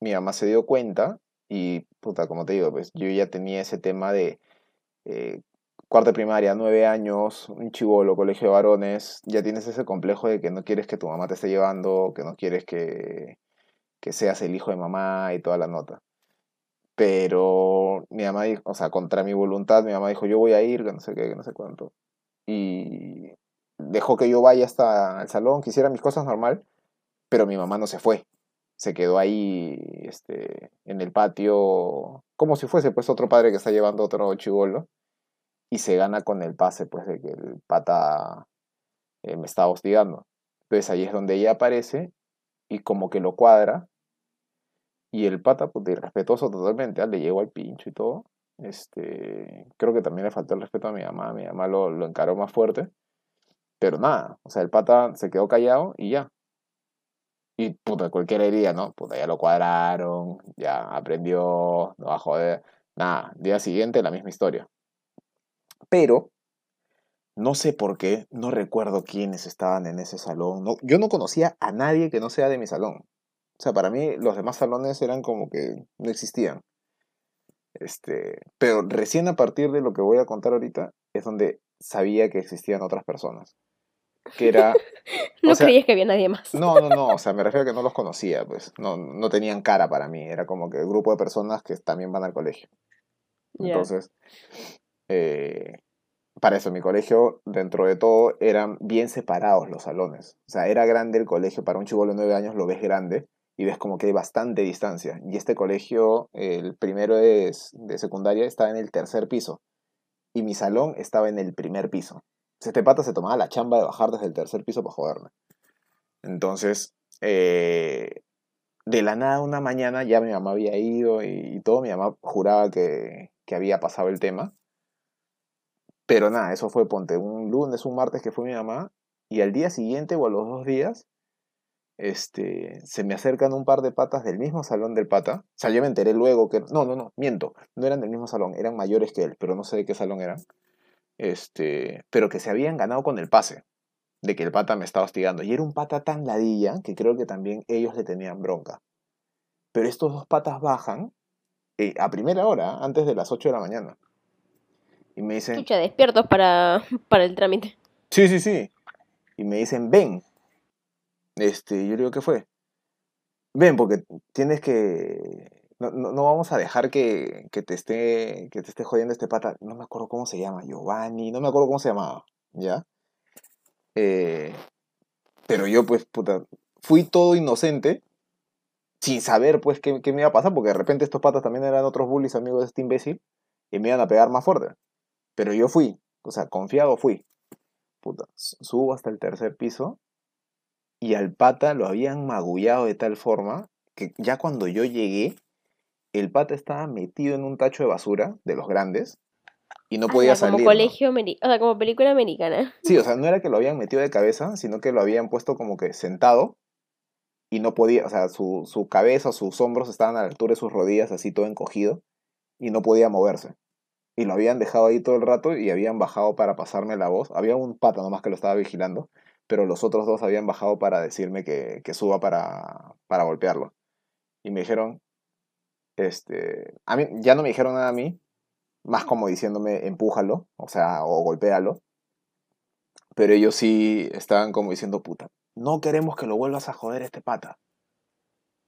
Mi mamá se dio cuenta y, puta, como te digo, pues yo ya tenía ese tema de eh, cuarta primaria, nueve años, un chivolo, colegio de varones. Ya tienes ese complejo de que no quieres que tu mamá te esté llevando, que no quieres que, que seas el hijo de mamá y toda la nota. Pero mi mamá dijo, o sea, contra mi voluntad, mi mamá dijo, yo voy a ir, que no sé qué, que no sé cuánto. Y dejó que yo vaya hasta el salón, que hiciera mis cosas normal, pero mi mamá no se fue. Se quedó ahí este, en el patio, como si fuese pues otro padre que está llevando otro chivolo, y se gana con el pase pues de que el pata eh, me estaba hostigando. Entonces ahí es donde ella aparece y como que lo cuadra, y el pata, pues, irrespetuoso totalmente, ah, le llegó al pincho y todo. Este, creo que también le faltó el respeto a mi mamá, mi mamá lo, lo encaró más fuerte. Pero nada, o sea, el pata se quedó callado y ya. Y puta, cualquier herida, ¿no? Puta, ya lo cuadraron, ya aprendió, no va a joder. Nada, día siguiente la misma historia. Pero, no sé por qué, no recuerdo quiénes estaban en ese salón. No, yo no conocía a nadie que no sea de mi salón. O sea, para mí los demás salones eran como que no existían. Este, pero recién a partir de lo que voy a contar ahorita es donde sabía que existían otras personas. Que era No sea- creías que había nadie más. no, no, no, o sea, me refiero a que no los conocía, pues, no, no tenían cara para mí, era como que el grupo de personas que también van al colegio. Entonces, eh, para eso, mi colegio, dentro de todo, eran bien separados los salones. O sea, era grande el colegio, para un chivolo de nueve años lo ves grande y ves como que hay bastante distancia. Y este colegio, el primero es de secundaria, estaba en el tercer piso y mi salón estaba en el primer piso. Este pata se tomaba la chamba de bajar desde el tercer piso para joderme. Entonces, eh, de la nada una mañana ya mi mamá había ido y, y todo, mi mamá juraba que, que había pasado el tema. Pero nada, eso fue, ponte, un lunes, un martes que fue mi mamá, y al día siguiente o a los dos días, este, se me acercan un par de patas del mismo salón del pata. O sea, yo me enteré luego que... No, no, no, miento, no eran del mismo salón, eran mayores que él, pero no sé de qué salón eran. Este, pero que se habían ganado con el pase, de que el pata me estaba hostigando. Y era un pata tan ladilla que creo que también ellos le tenían bronca. Pero estos dos patas bajan eh, a primera hora, antes de las 8 de la mañana. Y me dicen, Chucha, despiertos para, para el trámite. sí, sí, sí. Y me dicen, ven. Este, yo digo, ¿qué fue? Ven, porque tienes que... No, no, no vamos a dejar que, que te esté, que te esté jodiendo este pata. No me acuerdo cómo se llama, Giovanni, no me acuerdo cómo se llamaba, ¿ya? Eh, pero yo, pues, puta, fui todo inocente, sin saber, pues, qué, qué me iba a pasar, porque de repente estos patas también eran otros bullies amigos de este imbécil, y me iban a pegar más fuerte. Pero yo fui, o sea, confiado fui. Puta, subo hasta el tercer piso, y al pata lo habían magullado de tal forma que ya cuando yo llegué, el pata estaba metido en un tacho de basura de los grandes y no podía Ah, como salir. ¿no? colegio o sea, como película americana. Sí, o sea, no era que lo habían metido de cabeza, sino que lo habían puesto como que sentado y no podía, o sea, su, su cabeza, sus hombros estaban a la altura de sus rodillas, así todo encogido, y no podía moverse. Y lo habían dejado ahí todo el rato y habían bajado para pasarme la voz. Había un pata nomás que lo estaba vigilando, pero los otros dos habían bajado para decirme que, que suba para, para golpearlo. Y me dijeron, este, a mí, ya no me dijeron nada a mí, más como diciéndome, empújalo, o sea, o golpéalo. Pero ellos sí estaban como diciendo, puta, no queremos que lo vuelvas a joder este pata.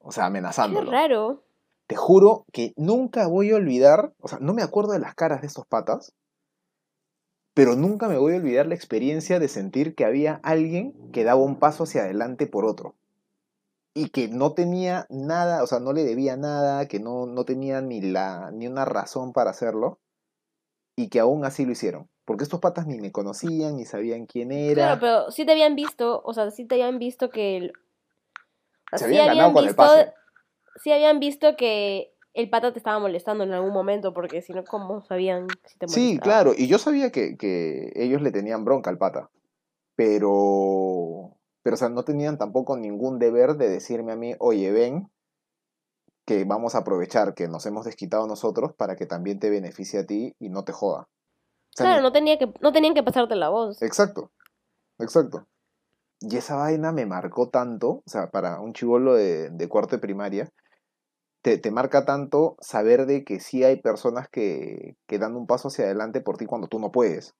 O sea, Qué amenazándolo. raro. Te juro que nunca voy a olvidar, o sea, no me acuerdo de las caras de estos patas, pero nunca me voy a olvidar la experiencia de sentir que había alguien que daba un paso hacia adelante por otro. y que no tenía nada, o sea, no le debía nada, que no, no tenía ni, la, ni una razón para hacerlo, y que aún así lo hicieron. Porque estos patas ni me conocían, ni sabían quién era. Claro, pero sí te habían visto, o sea, sí te habían visto que... El, Se sí habían ganado con el visto, pase. sí habían visto que el pata te estaba molestando en algún momento, porque si no, ¿cómo sabían si te molestaba? Sí, claro, y yo sabía que, que ellos le tenían bronca al pata, pero, pero, o sea, no tenían tampoco ningún deber de decirme a mí, oye, ven, que vamos a aprovechar que nos hemos desquitado nosotros para que también te beneficie a ti y no te joda. O sea, Claro, no, tenía que, no tenían que pasarte la voz. Exacto, exacto. Y esa vaina me marcó tanto, o sea, para un chivolo de, de cuarto de primaria, te, marca tanto saber de que sí hay personas que, que dan un paso hacia adelante por ti cuando tú no puedes.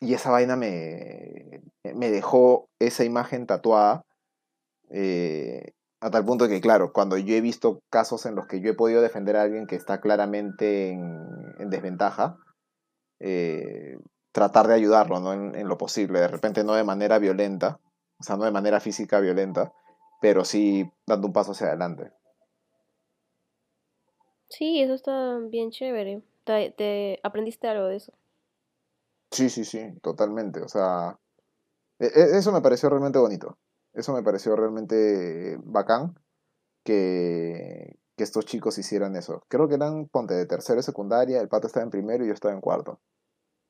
Y esa vaina me, me dejó esa imagen tatuada eh, a tal punto que, claro, cuando yo he visto casos en los que yo he podido defender a alguien que está claramente en, en desventaja, eh, tratar de ayudarlo, ¿no? En, en lo posible, de repente no de manera violenta, o sea, no de manera física violenta, pero sí dando un paso hacia adelante. Sí, eso está bien chévere. Te, te aprendiste algo de eso. Sí, sí, sí, totalmente. O sea, e- e- eso me pareció realmente bonito. Eso me pareció realmente bacán que, que estos chicos hicieran eso. Creo que eran, ponte, de tercero y secundaria, el pato estaba en primero y yo estaba en cuarto.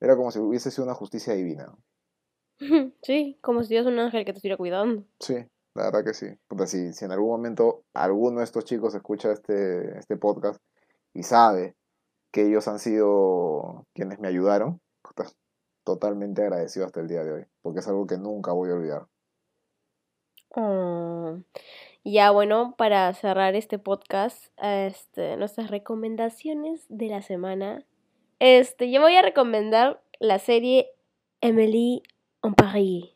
Era como si hubiese sido una justicia divina. Sí, como si Dios un ángel que te estuviera cuidando. Sí, la verdad que sí. Si, si en algún momento alguno de estos chicos escucha este, este podcast y sabe que ellos han sido quienes me ayudaron, totalmente agradecido hasta el día de hoy, porque es algo que nunca voy a olvidar. Oh. Ya bueno, para cerrar este podcast, este, nuestras recomendaciones de la semana. Este, yo voy a recomendar la serie Emily en Paris.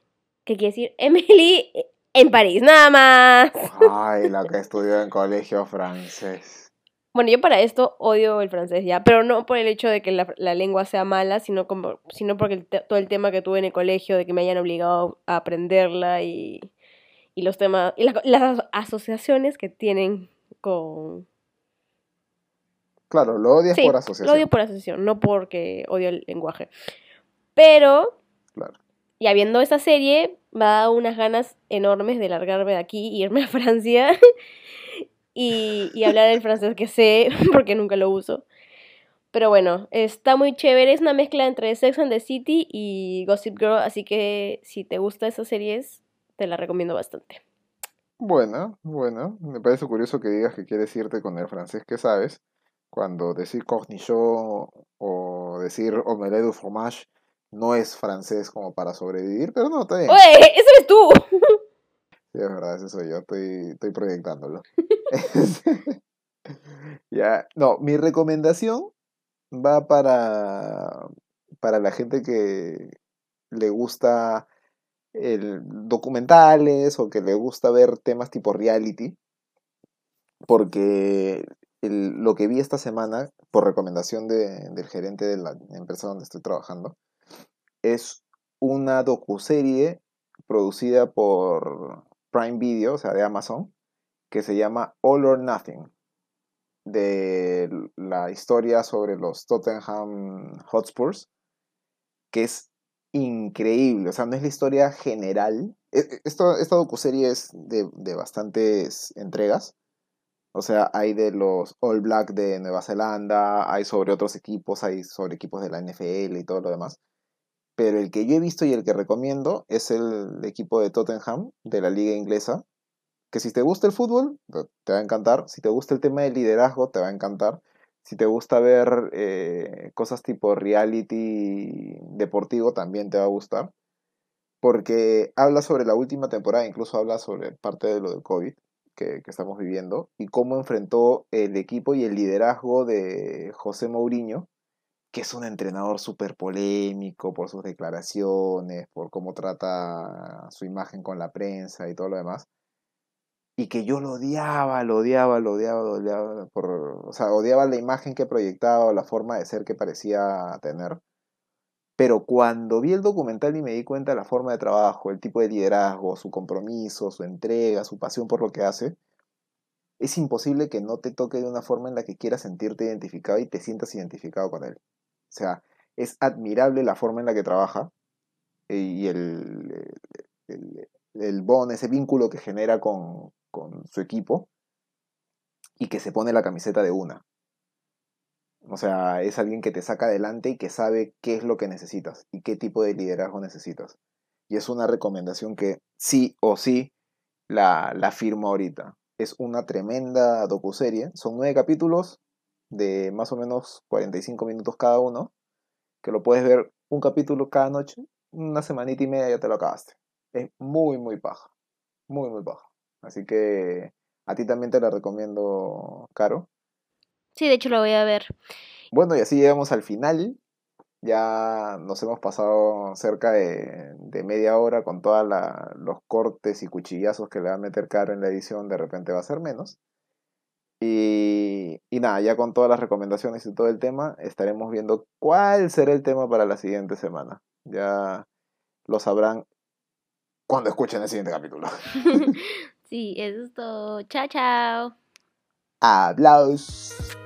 Que quiere decir Emily en París, nada más. Ay, la que estudió en colegio francés. Bueno, yo para esto odio el francés ya, pero no por el hecho de que la, la lengua sea mala, sino como, sino porque el todo el tema que tuve en el colegio, de que me hayan obligado a aprenderla y, y los temas, y la- las asociaciones que tienen con... Claro, lo odias Sí, por lo asociación. odio por asociación, no porque odio el lenguaje. Pero, Claro. Ya viendo esta serie, me ha dado unas ganas enormes de largarme de aquí y irme a Francia y, y hablar el francés que sé, porque nunca lo uso. Pero bueno, está muy chévere, es una mezcla entre Sex and the City y Gossip Girl, así que si te gusta esas series, te la recomiendo bastante. Bueno, bueno, me parece curioso que digas que quieres irte con el francés que sabes, cuando decir cornichon o decir omelette du fromage no es francés como para sobrevivir, pero no, está bien. ¡Oye! ¡Ese eres tú! Sí, es verdad, ese soy yo, estoy, estoy proyectándolo. Ya, no, mi recomendación va para, para la gente que le gusta el, documentales o que le gusta ver temas tipo reality, porque el- lo que vi esta semana, por recomendación de- del gerente de la empresa donde estoy trabajando, es una docuserie producida por Prime Video, o sea, de Amazon, que se llama All or Nothing, de la historia sobre los Tottenham Hotspurs, que es increíble, o sea, no es la historia general. E- e- Esto, esta docuserie es de, de bastantes entregas, o sea, hay de los All Black de Nueva Zelanda, hay sobre otros equipos, hay sobre equipos de la NFL y todo lo demás. Pero el que yo he visto y el que recomiendo es el equipo de Tottenham, de la liga inglesa, que si te gusta el fútbol, te va a encantar. Si te gusta el tema del liderazgo, te va a encantar. Si te gusta ver eh, cosas tipo reality deportivo, también te va a gustar. Porque habla sobre la última temporada, incluso habla sobre parte de lo del COVID que estamos viviendo y cómo enfrentó el equipo y el liderazgo de José Mourinho, que es un entrenador súper polémico por sus declaraciones, por cómo trata su imagen con la prensa y todo lo demás. Y que yo lo odiaba, lo odiaba, lo odiaba, lo odiaba, o sea, odiaba la imagen que proyectaba la forma de ser que parecía tener. Pero cuando vi el documental y me di cuenta de la forma de trabajo, el tipo de liderazgo, su compromiso, su entrega, su pasión por lo que hace, es imposible que no te toque de una forma en la que quieras sentirte identificado y te sientas identificado con él. O sea, es admirable la forma en la que trabaja eh, y el, el, el bon, ese vínculo que genera con, con su equipo y que se pone la camiseta de una. O sea, es alguien que te saca adelante y que sabe qué es lo que necesitas y qué tipo de liderazgo necesitas. Y es una recomendación que sí o sí la, la firmo ahorita. Es una tremenda docuserie. Son nueve capítulos de más o menos 45 minutos cada uno, que lo puedes ver un capítulo cada noche, una semanita y media ya te lo acabaste. Es muy, muy paja. Muy, muy paja. Así que a ti también te la recomiendo, Caro. Sí, de hecho lo voy a ver. Bueno, y así llegamos al final. Ya nos hemos pasado cerca de, de media hora con todos los cortes y cuchillazos que le va a meter Caro en la edición. De repente va a ser menos. Y, y nada, ya con todas las recomendaciones y todo el tema, estaremos viendo cuál será el tema para la siguiente semana. Ya lo sabrán cuando escuchen el siguiente capítulo. sí, eso es todo. Chao, chao. Aplausos.